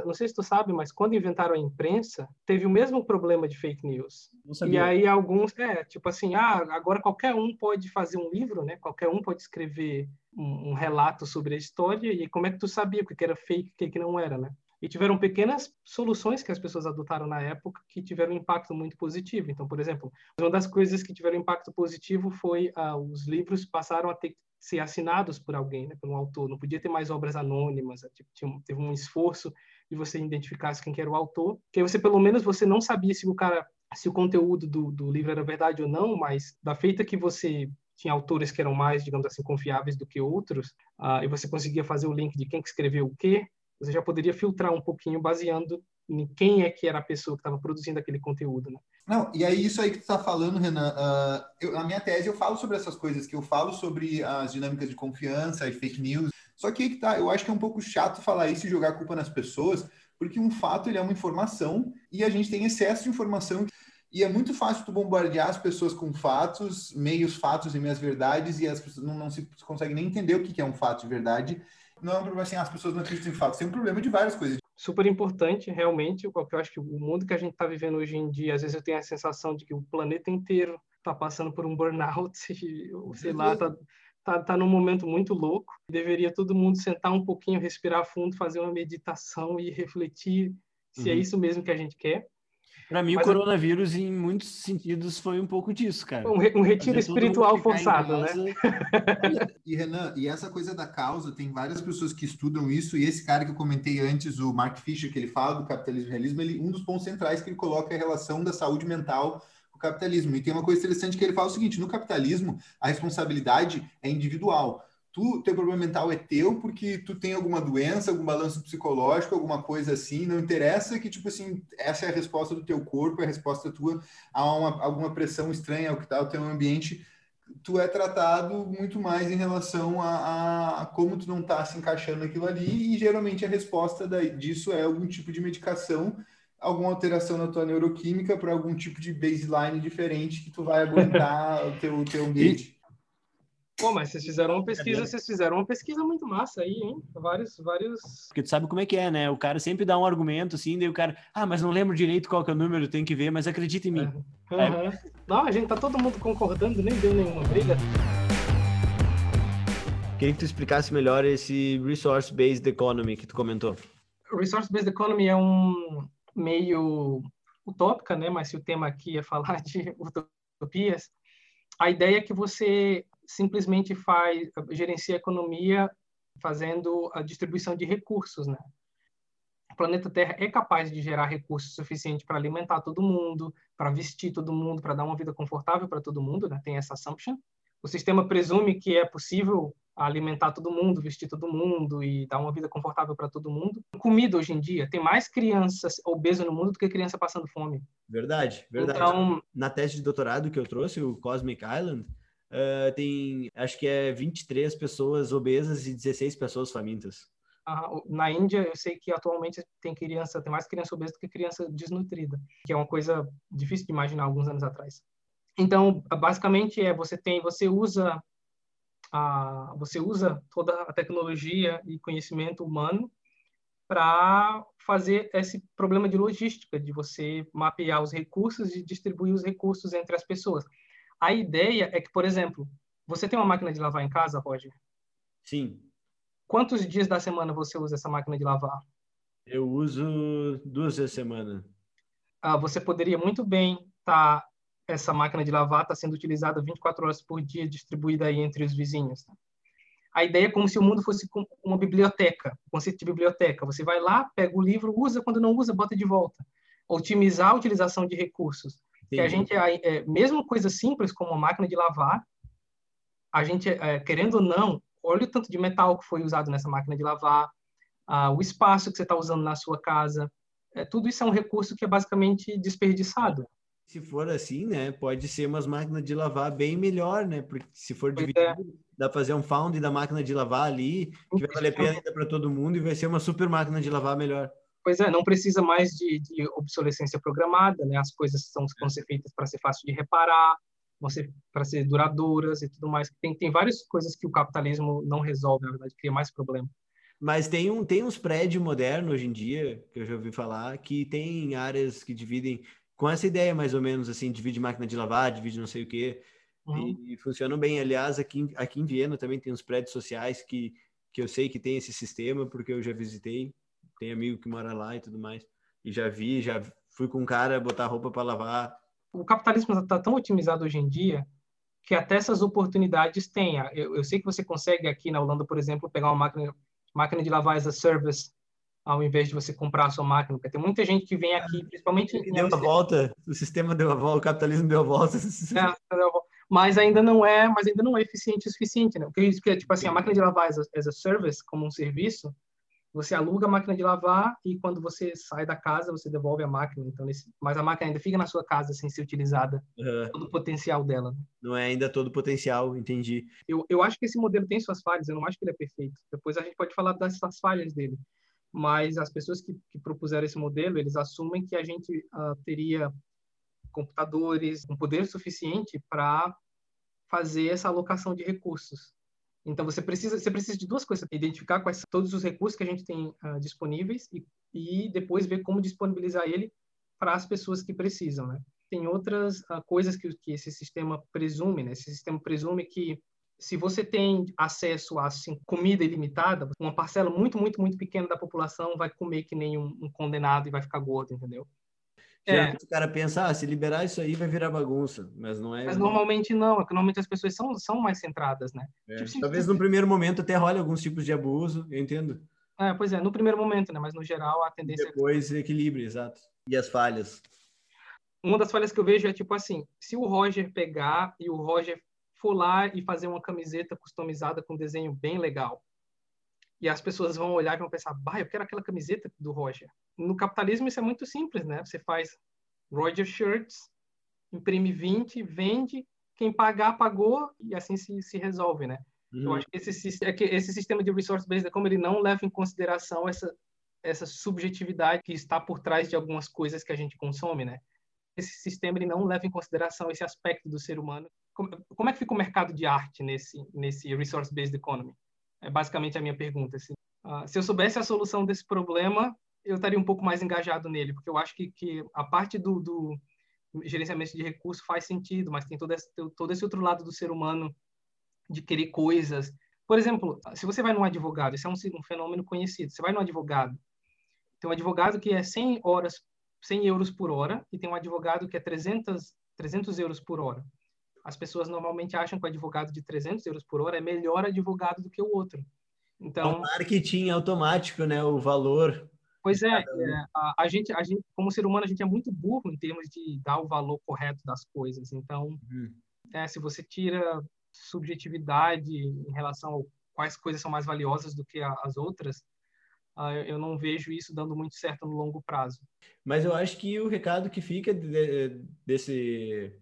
[SPEAKER 4] não sei se tu sabe, mas quando inventaram a imprensa, teve o mesmo problema de fake news. E aí alguns, é, tipo assim, ah, agora qualquer um pode fazer um livro, né? Qualquer um pode escrever um, um relato sobre a história e como é que tu sabia o que era fake e o que não era, né? E tiveram pequenas soluções que as pessoas adotaram na época que tiveram um impacto muito positivo. Então, por exemplo, uma das coisas que tiveram impacto positivo foi ah, os livros passaram a ter que ser assinados por alguém, né, por um autor. Não podia ter mais obras anônimas. Né, tipo, tinha, teve um esforço de você identificar quem era o autor, que aí você pelo menos você não sabia se o cara, se o conteúdo do, do livro era verdade ou não, mas da feita que você tinha autores que eram mais, digamos assim, confiáveis do que outros, uh, e você conseguia fazer o link de quem que escreveu o quê, você já poderia filtrar um pouquinho baseando em quem é que era a pessoa que estava produzindo aquele conteúdo, né?
[SPEAKER 2] Não, e aí isso aí que tu está falando, Renan, uh, eu, na minha tese eu falo sobre essas coisas, que eu falo sobre as dinâmicas de confiança e fake news, só que aí que tá, eu acho que é um pouco chato falar isso e jogar a culpa nas pessoas, porque um fato ele é uma informação e a gente tem excesso de informação e é muito fácil tu bombardear as pessoas com fatos, meios fatos e meias verdades e as pessoas não, não se conseguem nem entender o que é um fato de verdade não é um problema assim, ah, as pessoas não acreditam em fatos, tem um problema de várias coisas.
[SPEAKER 4] Super importante, realmente, porque eu acho que o mundo que a gente está vivendo hoje em dia, às vezes eu tenho a sensação de que o planeta inteiro está passando por um burnout, [LAUGHS] e, sei lá, está tá, tá num momento muito louco. Deveria todo mundo sentar um pouquinho, respirar fundo, fazer uma meditação e refletir se é uhum. é isso mesmo que a gente quer.
[SPEAKER 1] Para mim, Mas o coronavírus, em muitos sentidos, foi um pouco disso, cara.
[SPEAKER 4] Um, um retiro espiritual forçado, né?
[SPEAKER 2] e, Renan, e essa coisa da causa, tem várias pessoas que estudam isso, e esse cara que eu comentei antes, o Mark Fisher, que ele fala do capitalismo e realismo, ele, um dos pontos centrais que ele coloca é a relação da saúde mental com o capitalismo. E tem uma coisa interessante que ele fala o seguinte, no capitalismo, a responsabilidade é individual tu, teu problema mental é teu porque tu tem alguma doença, algum balanço psicológico, alguma coisa assim, não interessa que, tipo assim, essa é a resposta do teu corpo, é a resposta tua a uma, alguma pressão estranha ao que tá o teu ambiente, tu é tratado muito mais em relação a, a como tu não tá se encaixando naquilo ali e geralmente a resposta da, disso é algum tipo de medicação, alguma alteração na tua neuroquímica para algum tipo de baseline diferente que tu vai aguentar [LAUGHS] o teu, teu ambiente.
[SPEAKER 4] Pô, mas vocês fizeram uma pesquisa, vocês fizeram uma pesquisa muito massa aí, hein? Vários, vários.
[SPEAKER 1] Porque tu sabe como é que é, né? O cara sempre dá um argumento assim, daí o cara, ah, mas não lembro direito qual que é o número, tem que ver, mas acredita em mim.
[SPEAKER 4] Uhum. É. Não, a gente tá todo mundo concordando, nem deu nenhuma briga.
[SPEAKER 1] Queria que tu explicasse melhor esse resource-based economy que tu comentou.
[SPEAKER 4] Resource-based economy é um meio utópica, né? Mas se o tema aqui é falar de [LAUGHS] utopias, a ideia é que você simplesmente faz gerencia a economia fazendo a distribuição de recursos, né? O planeta Terra é capaz de gerar recursos suficientes para alimentar todo mundo, para vestir todo mundo, para dar uma vida confortável para todo mundo, né? Tem essa assumption. O sistema presume que é possível alimentar todo mundo, vestir todo mundo e dar uma vida confortável para todo mundo. Comida hoje em dia, tem mais crianças obesas no mundo do que criança passando fome.
[SPEAKER 1] Verdade, verdade. Então, na tese de doutorado que eu trouxe, o Cosmic Island, uh, tem, acho que é 23 pessoas obesas e 16 pessoas famintas.
[SPEAKER 4] na Índia, eu sei que atualmente tem criança, tem mais criança obesa do que criança desnutrida, que é uma coisa difícil de imaginar alguns anos atrás. Então, basicamente é você tem, você usa a, você usa toda a tecnologia e conhecimento humano para fazer esse problema de logística, de você mapear os recursos e distribuir os recursos entre as pessoas. A ideia é que, por exemplo, você tem uma máquina de lavar em casa, Roger?
[SPEAKER 1] Sim.
[SPEAKER 4] Quantos dias da semana você usa essa máquina de lavar?
[SPEAKER 1] Eu uso duas vezes a semana.
[SPEAKER 4] Ah, você poderia muito bem estar tá, essa máquina de lavar está sendo utilizada 24 horas por dia, distribuída aí entre os vizinhos. Tá? A ideia é como se o mundo fosse uma biblioteca, um conceito de biblioteca. Você vai lá, pega o livro, usa, quando não usa, bota de volta. Otimizar a utilização de recursos. Que a gente, é, mesmo coisa simples como uma máquina de lavar, a gente, é, querendo ou não, olha o tanto de metal que foi usado nessa máquina de lavar, ah, o espaço que você está usando na sua casa. É, tudo isso é um recurso que é basicamente desperdiçado.
[SPEAKER 1] Se for assim, né, pode ser umas máquinas de lavar bem melhor, né? Porque se for pois dividido, é. dá para fazer um found da máquina de lavar ali, que vai valer a pena ainda para todo mundo e vai ser uma super máquina de lavar melhor.
[SPEAKER 4] Pois é, não precisa mais de, de obsolescência programada, né? As coisas são, vão ser feitas para ser fácil de reparar, vão ser para ser duradouras e tudo mais. Tem, tem várias coisas que o capitalismo não resolve, na verdade, cria mais problema.
[SPEAKER 1] Mas tem, um, tem uns prédios modernos hoje em dia, que eu já ouvi falar, que tem áreas que dividem com essa ideia, mais ou menos, assim, divide máquina de lavar, divide não sei o quê, uhum. e, e, funcionam bem. Aliás, aqui, aqui em Viena também tem uns prédios sociais que, que eu sei que tem esse sistema, porque eu já visitei, tem amigo que mora lá e tudo mais, e já vi, já fui com um cara botar roupa para lavar.
[SPEAKER 4] O capitalismo está tão otimizado hoje em dia que até essas oportunidades tem. Eu, eu sei que você consegue aqui na Holanda, por exemplo, pegar uma máquina, máquina de lavar as a service ao invés de você comprar a sua máquina. Porque tem muita gente que vem aqui, principalmente...
[SPEAKER 1] E deu a volta, o sistema deu a volta, o capitalismo deu a volta.
[SPEAKER 4] É, mas ainda não é, mas ainda não é eficiente o suficiente, né? Porque que é tipo assim, a máquina de lavar as a, as a service, como um serviço, você aluga a máquina de lavar e quando você sai da casa, você devolve a máquina. Então, nesse... mas a máquina ainda fica na sua casa sem ser utilizada, uhum. todo o potencial dela.
[SPEAKER 1] Não é ainda todo o potencial, entendi.
[SPEAKER 4] Eu, eu acho que esse modelo tem suas falhas, eu não acho que ele é perfeito. Depois a gente pode falar das falhas dele mas as pessoas que, que propuseram esse modelo, eles assumem que a gente uh, teria computadores, um poder suficiente para fazer essa alocação de recursos. Então você precisa você precisa de duas coisas: identificar quais são todos os recursos que a gente tem uh, disponíveis e, e depois ver como disponibilizar ele para as pessoas que precisam. Né? Tem outras uh, coisas que, que esse sistema presume. Né? Esse sistema presume que se você tem acesso a assim, comida ilimitada, uma parcela muito, muito, muito pequena da população vai comer que nem um, um condenado e vai ficar gordo, entendeu?
[SPEAKER 1] É. O cara pensa, ah, se liberar isso aí vai virar bagunça, mas não é.
[SPEAKER 4] Mas normalmente não, é que normalmente as pessoas são, são mais centradas, né?
[SPEAKER 1] É. Tipo, Talvez no primeiro momento até role alguns tipos de abuso, eu entendo.
[SPEAKER 4] É, pois é, no primeiro momento, né? Mas no geral a tendência.
[SPEAKER 1] É depois é... equilíbrio, exato. E as falhas?
[SPEAKER 4] Uma das falhas que eu vejo é tipo assim: se o Roger pegar e o Roger for lá e fazer uma camiseta customizada com um desenho bem legal. E as pessoas vão olhar e vão pensar, bah, eu quero aquela camiseta do Roger. No capitalismo isso é muito simples, né? Você faz Roger Shirts, imprime 20, vende, quem pagar, pagou, e assim se, se resolve, né? Uhum. Eu acho que esse, é que esse sistema de resource-based, como ele não leva em consideração essa, essa subjetividade que está por trás de algumas coisas que a gente consome, né? Esse sistema ele não leva em consideração esse aspecto do ser humano como, como é que fica o mercado de arte nesse, nesse resource-based economy? É basicamente a minha pergunta. Assim. Uh, se eu soubesse a solução desse problema, eu estaria um pouco mais engajado nele, porque eu acho que, que a parte do, do gerenciamento de recursos faz sentido, mas tem todo esse, todo esse outro lado do ser humano de querer coisas. Por exemplo, se você vai num advogado, isso é um, um fenômeno conhecido, você vai num advogado, tem um advogado que é 100 horas, 100 euros por hora, e tem um advogado que é 300, 300 euros por hora as pessoas normalmente acham que o advogado de 300 euros por hora é melhor advogado do que o outro. Então,
[SPEAKER 1] o marketing automático, né? O valor.
[SPEAKER 4] Pois é, é a, a, gente, a gente, como ser humano, a gente é muito burro em termos de dar o valor correto das coisas. Então, uhum. é, se você tira subjetividade em relação a quais coisas são mais valiosas do que a, as outras, uh, eu não vejo isso dando muito certo no longo prazo.
[SPEAKER 1] Mas eu acho que o recado que fica de, desse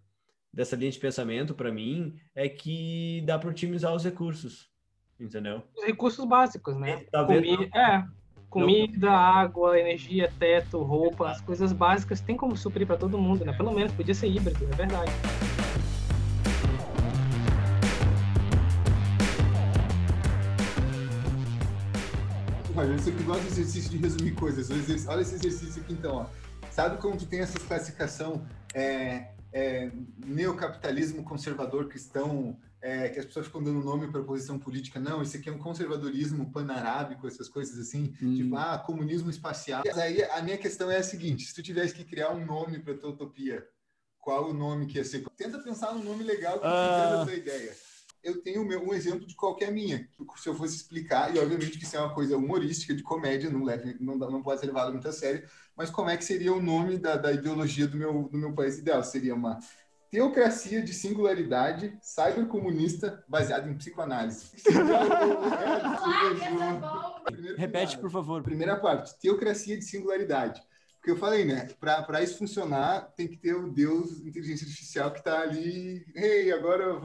[SPEAKER 1] dessa linha de pensamento para mim é que dá para otimizar os recursos, entendeu?
[SPEAKER 4] Os recursos básicos, né? É, talvez Comi é, comida, não. água, energia, teto, roupa, as coisas básicas tem como suprir para todo mundo, né? Pelo menos podia ser híbrido, é verdade.
[SPEAKER 2] Olha, você que gosta de exercício de resumir coisas. Olha esse exercício aqui então, ó. Sabe como tu tem essa classificação é, é, neocapitalismo conservador cristão, é, que as pessoas ficam dando nome para posição política. Não, isso aqui é um conservadorismo panarábico, essas coisas assim, hum. tipo, ah, comunismo espacial. Mas aí a minha questão é a seguinte: se tu tivesse que criar um nome para tua utopia, qual o nome que ia ser? Tenta pensar num nome legal que ah. a tua ideia eu tenho meu, um exemplo de qualquer minha. Se eu fosse explicar, e obviamente que isso é uma coisa humorística, de comédia, não, leve, não, não pode ser levado muito a sério, mas como é que seria o nome da, da ideologia do meu, do meu país ideal? Seria uma teocracia de singularidade cybercomunista baseada em psicoanálise. [LAUGHS]
[SPEAKER 1] repete, por favor.
[SPEAKER 2] Primeira parte, teocracia de singularidade. Porque eu falei, né? Para isso funcionar, tem que ter o Deus inteligência artificial que está ali. Ei, hey, agora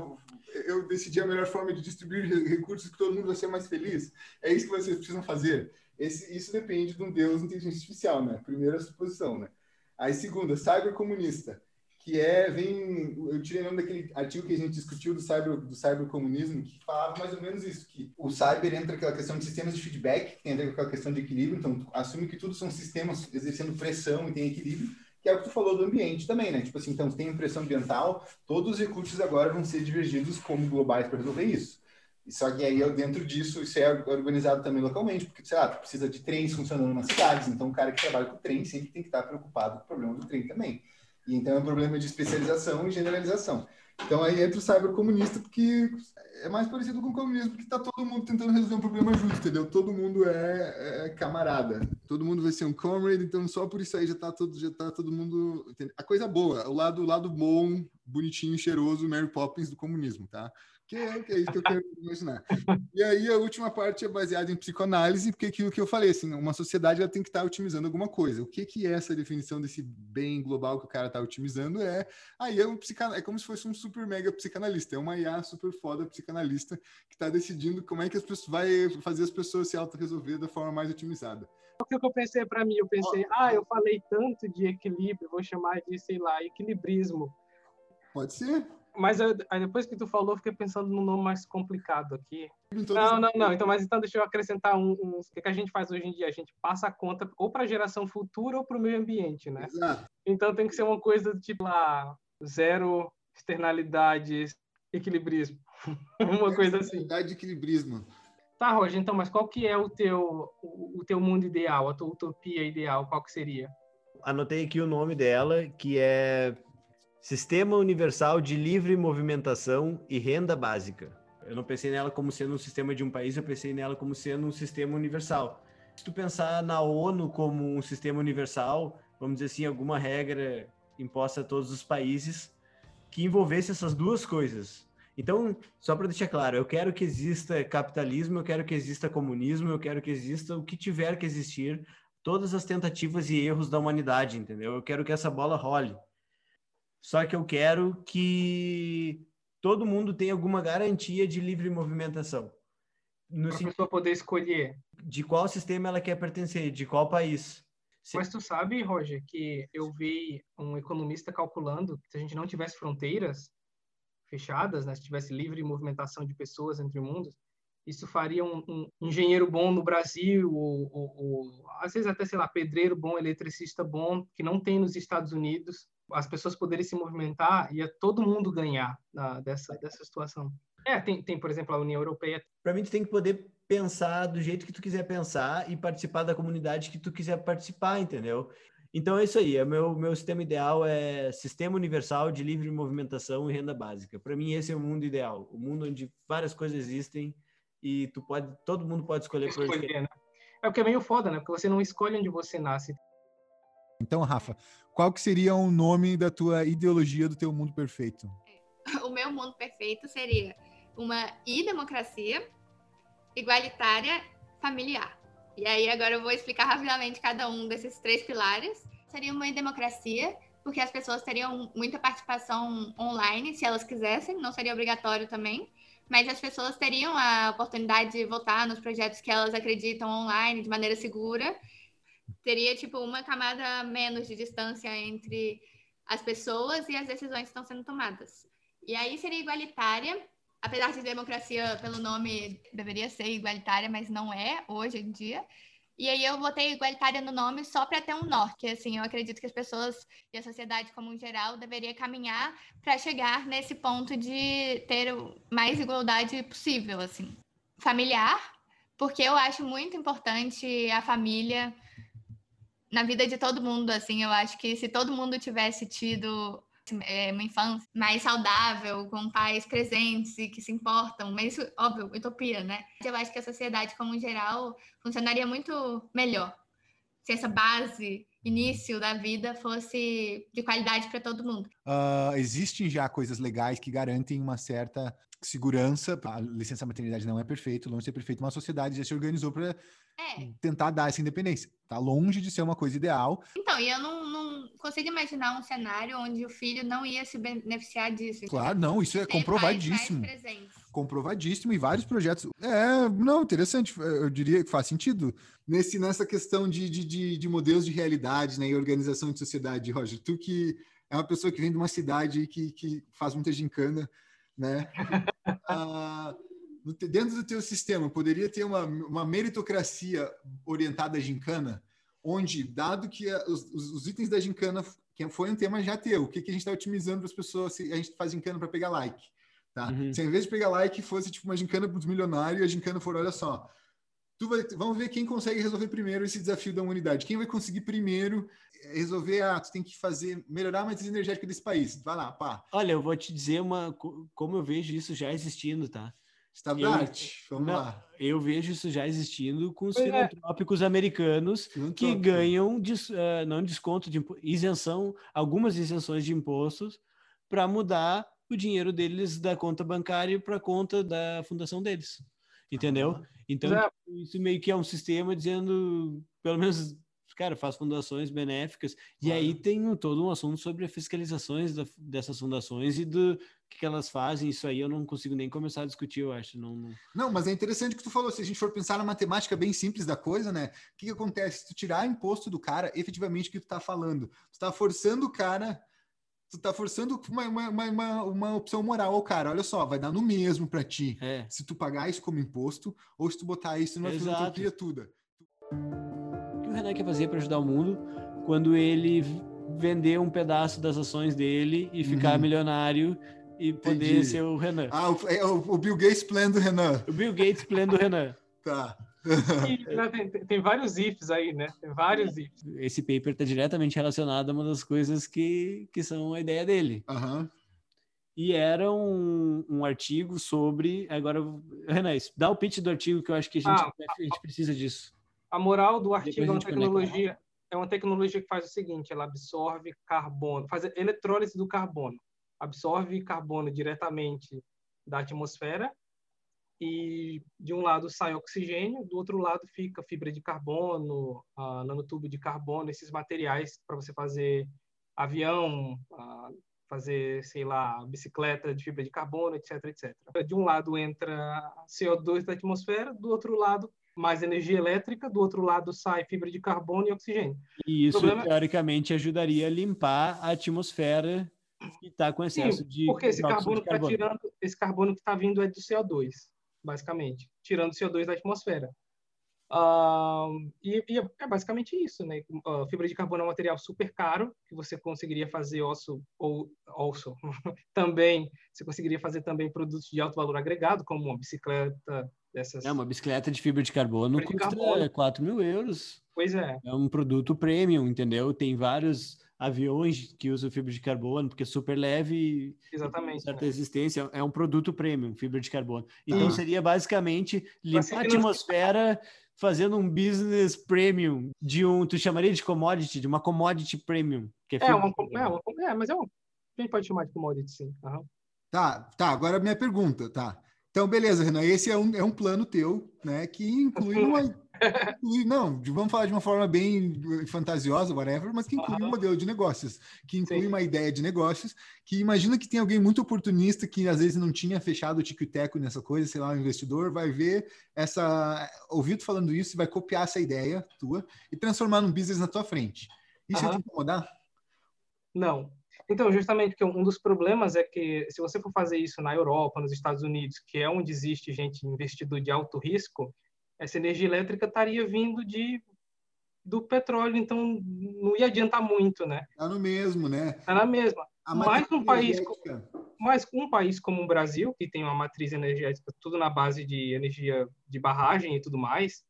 [SPEAKER 2] eu, decidi a melhor forma de distribuir recursos que todo mundo vai ser mais feliz. É isso que vocês precisam fazer. Esse, isso depende de um Deus inteligência artificial, né? Primeira suposição, né? Aí, segunda, cybercomunista que é, vem, eu tirei o nome daquele artigo que a gente discutiu do, cyber, do cybercomunismo, que falava mais ou menos isso, que o cyber entra aquela questão de sistemas de feedback, que tem a ver com aquela questão de equilíbrio, então assume que tudo são sistemas exercendo pressão e tem equilíbrio, que é o que tu falou do ambiente também, né? Tipo assim, então tem pressão ambiental, todos os recursos agora vão ser divergidos como globais para resolver isso. Só que aí, dentro disso, isso é organizado também localmente, porque, sei lá, tu precisa de trens funcionando nas cidades, então o cara que trabalha com trem sempre tem que estar preocupado com o problema do trem também. E então é um problema de especialização e generalização. Então aí entra o cybercomunista, porque é mais parecido com o comunismo, porque está todo mundo tentando resolver um problema junto, entendeu? Todo mundo é, é, camarada, todo mundo vai ser um comrade, então só por isso aí já está todo, já tá todo mundo. Entendeu? A coisa boa, o lado, o lado bom, bonitinho, cheiroso, Mary Poppins do comunismo, tá? Que é, que é isso que eu quero imaginar. E aí a última parte é baseada em psicoanálise, porque aquilo que eu falei, assim, uma sociedade ela tem que estar otimizando alguma coisa. O que, que é essa definição desse bem global que o cara está otimizando? É aí é, um psican... é como se fosse um super mega psicanalista, é uma IA super foda psicanalista que está decidindo como é que as pessoas vai fazer as pessoas se auto-resolver da forma mais otimizada.
[SPEAKER 4] O que eu pensei para mim, eu pensei, ah, eu falei tanto de equilíbrio, vou chamar de, sei lá, equilibrismo.
[SPEAKER 2] Pode ser.
[SPEAKER 4] Mas eu, aí depois que tu falou, fiquei pensando num nome mais complicado aqui. Não, não, não. Então, mas então deixa eu acrescentar um, um, o que, a gente faz hoje em dia? A gente passa a conta ou para a geração futura ou para o meio ambiente, né?
[SPEAKER 2] Exato.
[SPEAKER 4] Então tem que ser uma coisa tipo lá, zero externalidades, equilibrismo. [LAUGHS] uma coisa assim.
[SPEAKER 2] Externalidade equilibrismo.
[SPEAKER 4] Tá, Roger, então, mas qual que é o teu, o, o teu mundo ideal, a tua utopia ideal, qual que seria?
[SPEAKER 1] Anotei aqui o nome dela, que é Sistema Universal de Livre Movimentação e Renda Básica. Eu não pensei nela como sendo um sistema de um país, eu pensei nela como sendo um sistema universal. Se tu pensar na ONU como um sistema universal, vamos dizer assim, alguma regra imposta a todos os países que envolvesse essas duas coisas. Então, só para deixar claro, eu quero que exista capitalismo, eu quero que exista comunismo, eu quero que exista o que tiver que existir, todas as tentativas e erros da humanidade, entendeu? Eu quero que essa bola role. Só que eu quero que todo mundo tenha alguma garantia de livre movimentação.
[SPEAKER 4] No a pessoa poder escolher.
[SPEAKER 1] De qual sistema ela quer pertencer, de qual país.
[SPEAKER 4] Mas tu sabe, Roger, que eu vi um economista calculando que se a gente não tivesse fronteiras fechadas, né, se tivesse livre movimentação de pessoas entre mundos, isso faria um, um engenheiro bom no Brasil, ou, ou, ou, às vezes até, sei lá, pedreiro bom, eletricista bom, que não tem nos Estados Unidos, as pessoas poderem se movimentar, ia todo mundo ganhar uh, dessa, dessa situação. É, tem, tem, por exemplo, a União Europeia.
[SPEAKER 1] Para mim, tu tem que poder pensar do jeito que tu quiser pensar e participar da comunidade que tu quiser participar, entendeu? Então é isso aí. É meu meu sistema ideal é sistema universal de livre movimentação e renda básica. Para mim esse é o mundo ideal, o mundo onde várias coisas existem e tu pode, todo mundo pode escolher, escolher
[SPEAKER 4] né? É o que é meio foda, né? Porque você não escolhe onde você nasce.
[SPEAKER 5] Então, Rafa, qual que seria o nome da tua ideologia do teu mundo perfeito? [LAUGHS]
[SPEAKER 3] O meu mundo perfeito seria uma e-democracia igualitária familiar. E aí agora eu vou explicar rapidamente cada um desses três pilares. Seria uma democracia, porque as pessoas teriam muita participação online, se elas quisessem, não seria obrigatório também, mas as pessoas teriam a oportunidade de votar nos projetos que elas acreditam online de maneira segura teria tipo uma camada menos de distância entre as pessoas e as decisões que estão sendo tomadas. E aí seria igualitária, apesar de democracia pelo nome deveria ser igualitária, mas não é hoje em dia. E aí eu botei igualitária no nome só para ter um norte, assim, eu acredito que as pessoas e a sociedade como um geral deveria caminhar para chegar nesse ponto de ter mais igualdade possível, assim. Familiar, porque eu acho muito importante a família na vida de todo mundo, assim, eu acho que se todo mundo tivesse tido é, uma infância mais saudável, com pais presentes e que se importam, mas isso, óbvio, utopia, né? Eu acho que a sociedade, como geral, funcionaria muito melhor se essa base início da vida fosse de qualidade para todo mundo.
[SPEAKER 2] Uh, existem já coisas legais que garantem uma certa segurança. A licença maternidade não é perfeito, longe de ser perfeito, mas a sociedade já se organizou para é. tentar dar essa independência. Tá longe de ser uma coisa ideal.
[SPEAKER 3] Então, e eu não, não consigo imaginar um cenário onde o filho não ia se beneficiar disso.
[SPEAKER 2] Claro, não, isso é comprovadíssimo. Comprovadíssimo e vários projetos. É, não, interessante. Eu diria que faz sentido. Nesse, nessa questão de, de, de, de modelos de realidade né, e organização de sociedade, Roger, tu que é uma pessoa que vem de uma cidade que, que faz muita gincana, né? [LAUGHS] ah, dentro do teu sistema, poderia ter uma, uma meritocracia orientada à gincana, onde, dado que a, os, os, itens da gincana, que foi um tema já teu, o que, que a gente está otimizando para as pessoas, se a gente faz gincana para pegar like, tá? Uhum. Se ao invés de pegar like fosse tipo uma gincana para os milionários, a gincana for, olha só, tu vai, vamos ver quem consegue resolver primeiro esse desafio da humanidade. Quem vai conseguir primeiro resolver, ah, tu tem que fazer, melhorar a matriz energética desse país. Vai lá, pá.
[SPEAKER 1] Olha, eu vou te dizer uma, como eu vejo isso já existindo, tá?
[SPEAKER 2] Estado da arte, vamos não, lá.
[SPEAKER 1] Eu vejo isso já existindo com os pois é. filantrópicos é. americanos que ganham des, uh, não desconto de isenção, algumas isenções de impostos para mudar o dinheiro deles da conta bancária para a conta da fundação deles. Entendeu? Ah, então, é. isso meio que é um sistema dizendo, pelo menos cara, faz fundações benéficas. E aí tem um, todo um assunto sobre as fiscalizações da, dessas fundações e do que, que, elas fazem. Isso aí eu não consigo nem começar a discutir, eu acho. Não, não...
[SPEAKER 2] não, mas é interessante que tu falou. Se a gente for pensar na matemática bem simples da coisa, né? O que, que acontece? Se tu tirar imposto do cara, efetivamente o que tu tá falando? Tu tá forçando o cara tu tá forçando uma, uma, uma, uma, opção moral ao cara. Olha só, vai dar no mesmo para ti é. se tu pagar isso como imposto ou se tu botar isso numa filantropia toda
[SPEAKER 1] que o Renan quer fazer para ajudar o mundo quando ele vender um pedaço das ações dele e ficar uhum. milionário e poder Entendi. ser o Renan.
[SPEAKER 2] Ah, o, é o, Bill Gates plan do Renan.
[SPEAKER 1] O Bill Gates plan do Renan. [LAUGHS]
[SPEAKER 2] tá. [LAUGHS]
[SPEAKER 4] E, né, tem, tem, vários ifs aí, né? Tem vários ifs.
[SPEAKER 1] Esse paper está diretamente relacionado a uma das coisas que, que são a ideia dele.
[SPEAKER 2] Uhum.
[SPEAKER 1] E era um, um artigo sobre. Agora, Renan, dá o pitch do artigo que eu acho que a gente, ah, a gente precisa disso.
[SPEAKER 4] A moral do artigo é uma tecnologia, é uma tecnologia que faz o seguinte: ela absorve carbono, faz eletrólise do carbono, absorve carbono diretamente da atmosfera e de um lado sai oxigênio, do outro lado fica fibra de carbono, uh, nanotubo de carbono, esses materiais para você fazer avião, uh, fazer, sei lá, bicicleta de fibra de carbono, etc, etc. De um lado entra CO2 da atmosfera, do outro lado mais energia elétrica, do outro lado sai fibra de carbono e oxigênio.
[SPEAKER 1] E isso, problema... teoricamente, ajudaria a limpar a atmosfera que está com excesso Sim, de.
[SPEAKER 4] Porque esse carbono, está tirando, esse carbono que está vindo é do CO2, basicamente, tirando o CO2 da atmosfera. Uh, e, e, é basicamente isso, né? Uh, fibra de carbono é um material super caro que você conseguiria fazer osso ou osso [LAUGHS] também. Você conseguiria fazer também produtos de alto valor agregado, como uma bicicleta dessas.
[SPEAKER 1] É uma bicicleta de fibra de carbono fibra custa de carbono. 4 mil euros.
[SPEAKER 4] Pois é.
[SPEAKER 1] É um produto premium, entendeu? Tem vários aviões que usam fibra de carbono, porque é super leve
[SPEAKER 4] Exatamente,
[SPEAKER 1] certa resistência, é um produto premium, fibra de carbono. Então ah. seria basicamente limpar a atmosfera fazendo um business premium de um, tu chamaria de commodity, de uma commodity premium.
[SPEAKER 4] Que é, é, uma, é, uma, é, mas é um, a gente pode chamar de commodity, sim. Uhum.
[SPEAKER 2] Tá, tá, agora a minha pergunta, tá. Então, beleza, Renan, esse é um, é um plano teu, né, que inclui uma... [LAUGHS] não, vamos falar de uma forma bem fantasiosa, whatever, mas que inclui uhum. um modelo de negócios, que inclui Sim. uma ideia de negócios, que imagina que tem alguém muito oportunista que às vezes não tinha fechado o tico-teco nessa coisa, sei lá, um investidor vai ver essa, ouvir tu falando isso e vai copiar essa ideia tua e transformar num business na tua frente. Isso uhum. te incomodar?
[SPEAKER 4] Não, então, justamente porque um dos problemas é que se você for fazer isso na Europa, nos Estados Unidos, que é onde existe gente investidor de alto risco, essa energia elétrica estaria vindo de do petróleo, então não ia adiantar muito, né?
[SPEAKER 2] Tá no mesmo, né?
[SPEAKER 4] Tá na mesma. mais um país, mais um país como o Brasil, que tem uma matriz energética tudo na base de energia de barragem e tudo mais,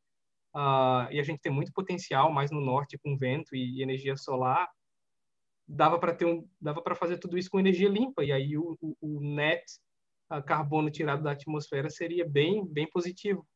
[SPEAKER 4] uh, e a gente tem muito potencial mais no norte com vento e energia solar, dava para ter um, dava para fazer tudo isso com energia limpa e aí o, o, o net a carbono tirado da atmosfera seria bem bem positivo.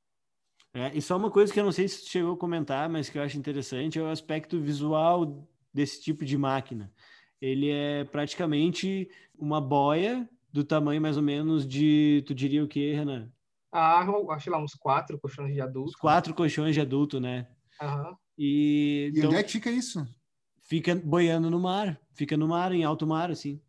[SPEAKER 1] É, e só uma coisa que eu não sei se chegou a comentar, mas que eu acho interessante é o aspecto visual desse tipo de máquina. Ele é praticamente uma boia do tamanho mais ou menos de, tu diria o que, Renan?
[SPEAKER 4] Ah, acho lá uns quatro colchões de adulto.
[SPEAKER 1] quatro colchões de adulto, né?
[SPEAKER 4] Uhum.
[SPEAKER 1] E,
[SPEAKER 2] e então, onde é que fica isso?
[SPEAKER 1] Fica boiando no mar, fica no mar, em alto mar, assim.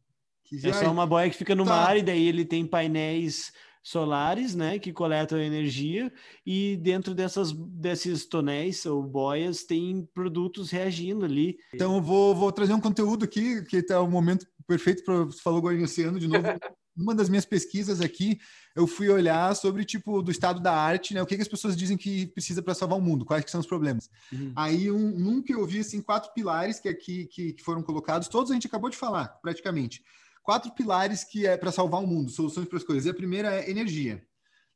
[SPEAKER 1] é só uma boia que fica no tá. mar e daí ele tem painéis solares, né, que coletam energia e dentro dessas desses tonéis ou boias tem produtos reagindo ali.
[SPEAKER 2] Então eu vou, vou trazer um conteúdo aqui que está o um momento perfeito para falou agora iniciando de novo. [LAUGHS] Uma das minhas pesquisas aqui, eu fui olhar sobre tipo do estado da arte, né? O que, que as pessoas dizem que precisa para salvar o mundo? Quais que são os problemas? Uhum. Aí um, que eu vi assim quatro pilares que aqui que, que foram colocados, todos a gente acabou de falar, praticamente quatro pilares que é para salvar o mundo, soluções para as coisas. E a primeira é energia,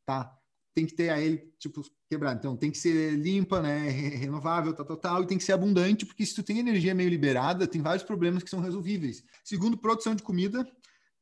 [SPEAKER 2] tá? Tem que ter a ele, tipo, quebrado. Então, tem que ser limpa, né? Renovável, tal, tal, tal. E tem que ser abundante, porque se tu tem energia meio liberada, tem vários problemas que são resolvíveis. Segundo, produção de comida,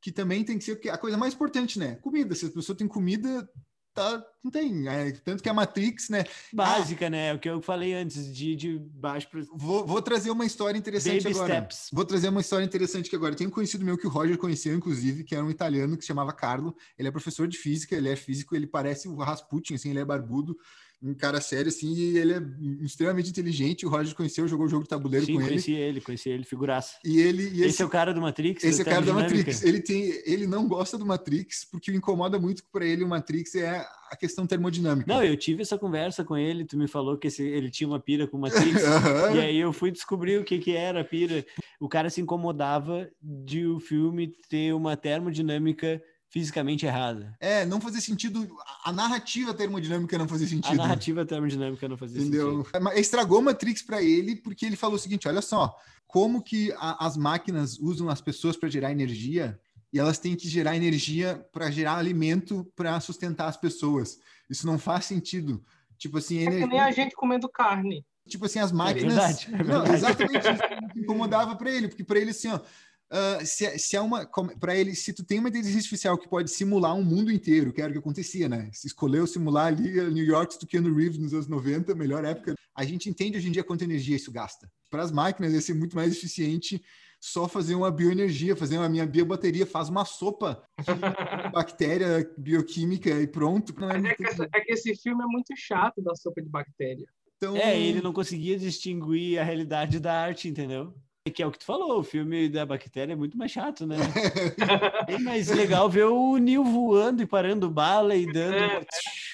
[SPEAKER 2] que também tem que ser a coisa mais importante, né? Comida. Se a pessoa tem comida, tá, não tem. É, tanto que a Matrix, né?
[SPEAKER 1] Básica, ah, né? O que eu falei antes, de, de baixo para.
[SPEAKER 2] Vou, vou trazer uma história interessante Baby agora. Steps. Vou trazer uma história interessante que agora. Tem um conhecido meu que o Roger conheceu, inclusive, que era um italiano que se chamava Carlo. Ele é professor de física, ele é físico, ele parece o Rasputin, assim, ele é barbudo um cara sério, assim, e ele é extremamente inteligente. O Roger conheceu, jogou o jogo de tabuleiro
[SPEAKER 1] Sim,
[SPEAKER 2] com
[SPEAKER 1] ele. conheci ele, conheci ele, figuraça.
[SPEAKER 2] E ele... E esse,
[SPEAKER 1] esse, é o cara do Matrix?
[SPEAKER 2] Esse é o cara do Matrix. Ele, tem, ele não gosta do Matrix, porque o incomoda muito para ele o Matrix é a questão termodinâmica.
[SPEAKER 1] Não, eu tive essa conversa com ele, tu me falou que esse, ele tinha uma pira com o Matrix, [LAUGHS] e aí eu fui descobrir o que, que era a pira. O cara se incomodava de o filme ter uma termodinâmica fisicamente errada.
[SPEAKER 2] É, não fazia sentido. A narrativa termodinâmica não fazia sentido. A
[SPEAKER 1] narrativa termodinâmica não fazia Entendeu? sentido.
[SPEAKER 2] Estragou Matrix para ele porque ele falou o seguinte: olha só, como que a, as máquinas usam as pessoas para gerar energia e elas têm que gerar energia para gerar alimento para sustentar as pessoas. Isso não faz sentido. Tipo assim,
[SPEAKER 4] é que nem a gente comendo carne.
[SPEAKER 2] Tipo assim, as máquinas. É verdade, é verdade. Não, exatamente isso incomodava para ele, porque para ele assim, ó, Uh, se, se é uma para ele se tu tem uma inteligência artificial que pode simular um mundo inteiro que era o que acontecia né? Se escolheu simular ali New York do Keanu Reeves nos anos 90 melhor época. A gente entende hoje em dia quanto energia isso gasta. Para as máquinas ia ser muito mais eficiente só fazer uma bioenergia fazer uma minha biobateria faz uma sopa de [LAUGHS] bactéria bioquímica e pronto.
[SPEAKER 4] É, é, que essa, é que esse filme é muito chato da sopa de bactéria.
[SPEAKER 1] Então... É, ele não conseguia distinguir a realidade da arte, entendeu? Que é o que tu falou, o filme da bactéria é muito mais chato, né? [LAUGHS] é mais legal ver o Neil voando e parando bala e dando é.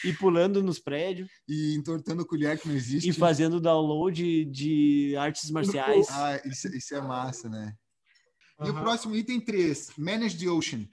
[SPEAKER 1] e pulando nos prédios.
[SPEAKER 2] E entortando colher que não existe.
[SPEAKER 1] E fazendo download de artes marciais.
[SPEAKER 2] Ah, isso, isso é massa, né? E o próximo item 3, Manage the Ocean.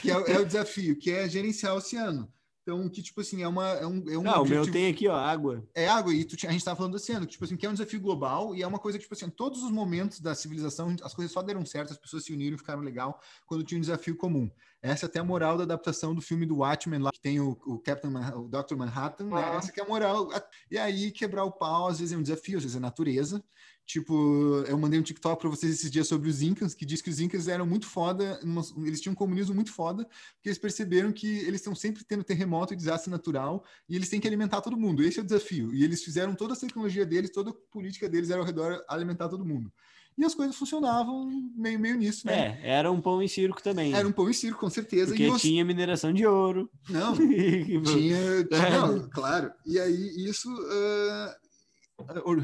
[SPEAKER 2] Que é, é o desafio, que é gerenciar o oceano. Então, que, tipo assim, é, uma, é um. É um
[SPEAKER 1] Não, objetivo... o meu tem aqui, ó, água.
[SPEAKER 2] É água, e tu, a gente estava falando do oceano, que, tipo assim, que é um desafio global e é uma coisa que, tipo assim, todos os momentos da civilização, as coisas só deram certo, as pessoas se uniram e ficaram legal quando tinha um desafio comum. Essa é até a moral da adaptação do filme do Watchmen, lá que tem o, o Captain, Man, o Dr. Manhattan, né? Essa que é a moral. E aí, quebrar o pau, às vezes é um desafio, às vezes é natureza. Tipo, eu mandei um TikTok para vocês esses dias sobre os Incas, que diz que os Incas eram muito foda, eles tinham um comunismo muito foda, porque eles perceberam que eles estão sempre tendo terremoto e desastre natural, e eles têm que alimentar todo mundo. Esse é o desafio. E eles fizeram toda a tecnologia deles, toda a política deles era ao redor alimentar todo mundo. E as coisas funcionavam meio, meio nisso,
[SPEAKER 1] né? É, era um pão em circo também.
[SPEAKER 2] Era um pão em circo, com certeza.
[SPEAKER 1] Porque
[SPEAKER 2] os...
[SPEAKER 1] tinha mineração de ouro.
[SPEAKER 2] Não, [LAUGHS] tinha, tinha [LAUGHS] não, claro. E aí isso uh,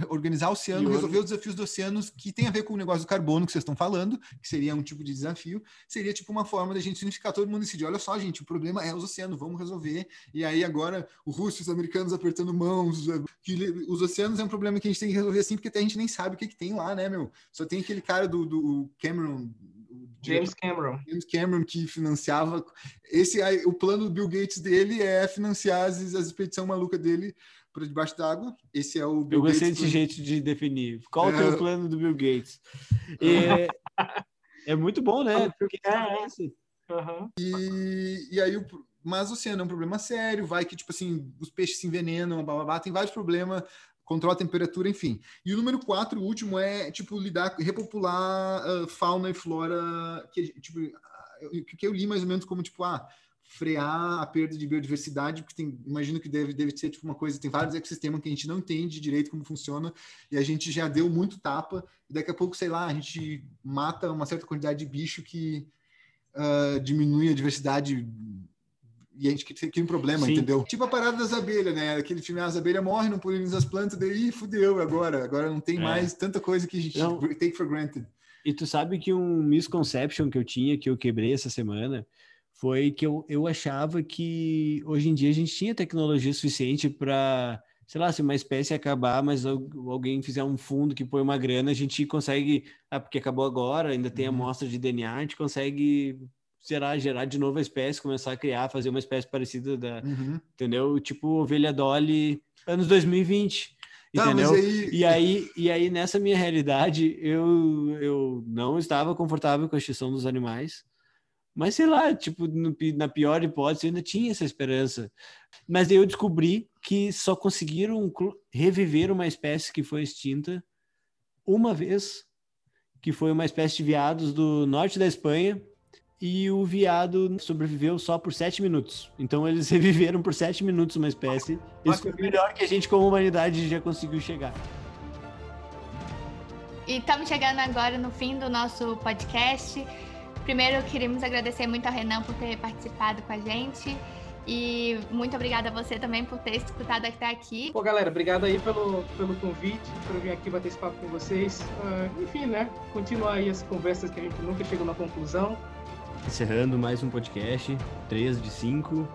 [SPEAKER 2] organizar o oceano, resolver os desafios dos oceanos que tem a ver com o negócio do carbono que vocês estão falando, que seria um tipo de desafio, seria tipo uma forma da gente unificar todo mundo e decidir, olha só, gente, o problema é os oceanos, vamos resolver. E aí agora o russo e os americanos apertando mãos, eh, que os oceanos é um problema que a gente tem que resolver assim, porque até a gente nem sabe o que, que tem lá, né, meu? Só tem aquele cara do, do Cameron,
[SPEAKER 4] James Cameron.
[SPEAKER 2] James Cameron que financiava esse aí, o plano do Bill Gates dele é financiar as, as expedição maluca dele para debaixo d'água. Esse é o
[SPEAKER 1] Bill Eu gostei Gates desse jeito de definir. Qual é, o plano do Bill Gates? É, [LAUGHS] é muito bom, né? Porque é esse.
[SPEAKER 2] Uhum. E, e aí, o, mas o oceano é um problema sério, vai que, tipo assim, os peixes se envenenam, blá, blá, blá, tem vários problemas, controla a temperatura, enfim. E o número quatro, o último, é, tipo, lidar, repopular uh, fauna e flora, que, tipo, o que eu li mais ou menos como, tipo, ah, frear a perda de biodiversidade, porque tem, imagino que deve, deve ser tipo uma coisa, tem vários ecossistemas que a gente não entende direito como funciona, e a gente já deu muito tapa, e daqui a pouco, sei lá, a gente mata uma certa quantidade de bicho que uh, diminui a diversidade e a gente tem um problema, Sim. entendeu? Tipo a parada das abelhas, né? Aquele filme, as abelhas morrem, não polinizam as plantas, daí fudeu agora. Agora não tem é. mais tanta coisa que a gente não. take for granted.
[SPEAKER 1] E tu sabe que um misconception que eu tinha, que eu quebrei essa semana, foi que eu, eu achava que hoje em dia a gente tinha tecnologia suficiente para, sei lá, se uma espécie acabar, mas alguém fizer um fundo que põe uma grana, a gente consegue, ah, porque acabou agora, ainda tem uhum. amostra de DNA, a gente consegue será gerar de novo a espécie, começar a criar, fazer uma espécie parecida da, uhum. entendeu? Tipo ovelha Dolly anos 2020. Tá, entendeu? Aí... E, aí, e aí, nessa minha realidade, eu, eu não estava confortável com a extinção dos animais. Mas sei lá, tipo, no, na pior hipótese, eu ainda tinha essa esperança. Mas aí eu descobri que só conseguiram reviver uma espécie que foi extinta uma vez, que foi uma espécie de veados do norte da Espanha, e o viado sobreviveu só por sete minutos. Então eles [LAUGHS] reviveram por sete minutos uma espécie. Isso foi o melhor que a gente, como humanidade, já conseguiu chegar.
[SPEAKER 3] E estamos chegando agora no fim do nosso podcast. Primeiro, queremos agradecer muito ao Renan por ter participado com a gente. E muito obrigada a você também por ter escutado até aqui.
[SPEAKER 4] Pô, galera, obrigado aí pelo, pelo convite, por vir aqui bater esse papo com vocês. Uh, enfim, né? Continuar aí as conversas que a gente nunca chegou na conclusão.
[SPEAKER 1] Encerrando mais um podcast, 3 de 5.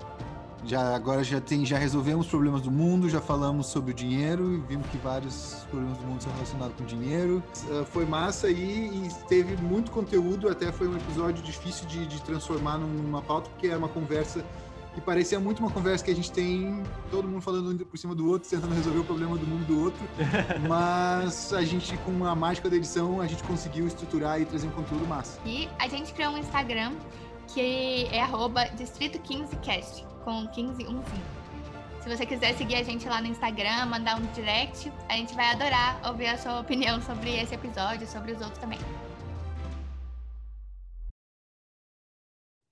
[SPEAKER 2] Já, agora já tem, já resolvemos os problemas do mundo, já falamos sobre o dinheiro e vimos que vários problemas do mundo são relacionados com dinheiro. Uh, foi massa aí e teve muito conteúdo, até foi um episódio difícil de, de transformar numa pauta, porque era uma conversa que parecia muito uma conversa que a gente tem, todo mundo falando um por cima do outro, tentando resolver o problema do mundo do outro. [LAUGHS] Mas a gente, com a mágica da edição, a gente conseguiu estruturar e trazer um conteúdo massa.
[SPEAKER 3] E a gente criou um Instagram que é distrito15cast, com 1515. Se você quiser seguir a gente lá no Instagram, mandar um direct, a gente vai adorar ouvir a sua opinião sobre esse episódio, sobre os outros também.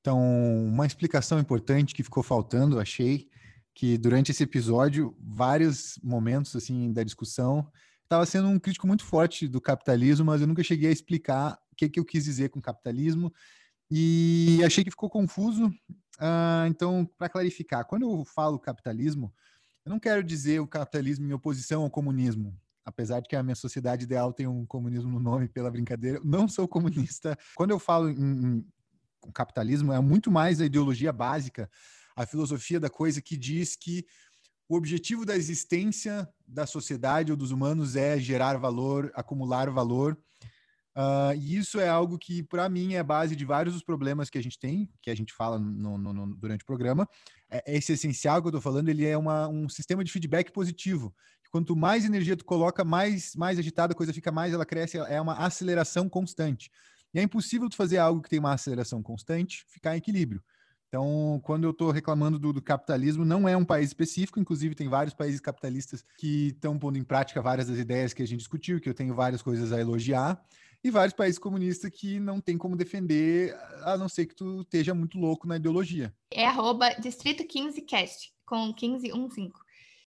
[SPEAKER 2] Então, uma explicação importante que ficou faltando, achei, que durante esse episódio, vários momentos assim da discussão, estava sendo um crítico muito forte do capitalismo, mas eu nunca cheguei a explicar o que, que eu quis dizer com capitalismo e achei que ficou confuso. Uh, então, para clarificar, quando eu falo capitalismo, eu não quero dizer o capitalismo em oposição ao comunismo, apesar de que a minha sociedade ideal tem um comunismo no nome pela brincadeira, não sou comunista. Quando eu falo em, o capitalismo é muito mais a ideologia básica, a filosofia da coisa que diz que o objetivo da existência da sociedade ou dos humanos é gerar valor, acumular valor. Uh, e isso é algo que, para mim, é base de vários dos problemas que a gente tem, que a gente fala no, no, no, durante o programa. É, esse essencial que eu estou falando, ele é uma, um sistema de feedback positivo. Quanto mais energia tu coloca, mais, mais agitada a coisa fica, mais ela cresce, é uma aceleração constante. E é impossível tu fazer algo que tem uma aceleração constante ficar em equilíbrio. Então, quando eu estou reclamando do, do, capitalismo, não é um país específico, inclusive tem vários países capitalistas que estão pondo em prática várias das ideias que a gente discutiu, que eu tenho várias coisas a elogiar, e vários países comunistas que não tem como defender, a não ser que tu esteja muito louco na ideologia.
[SPEAKER 3] É arroba Distrito 15Cast, com 1515.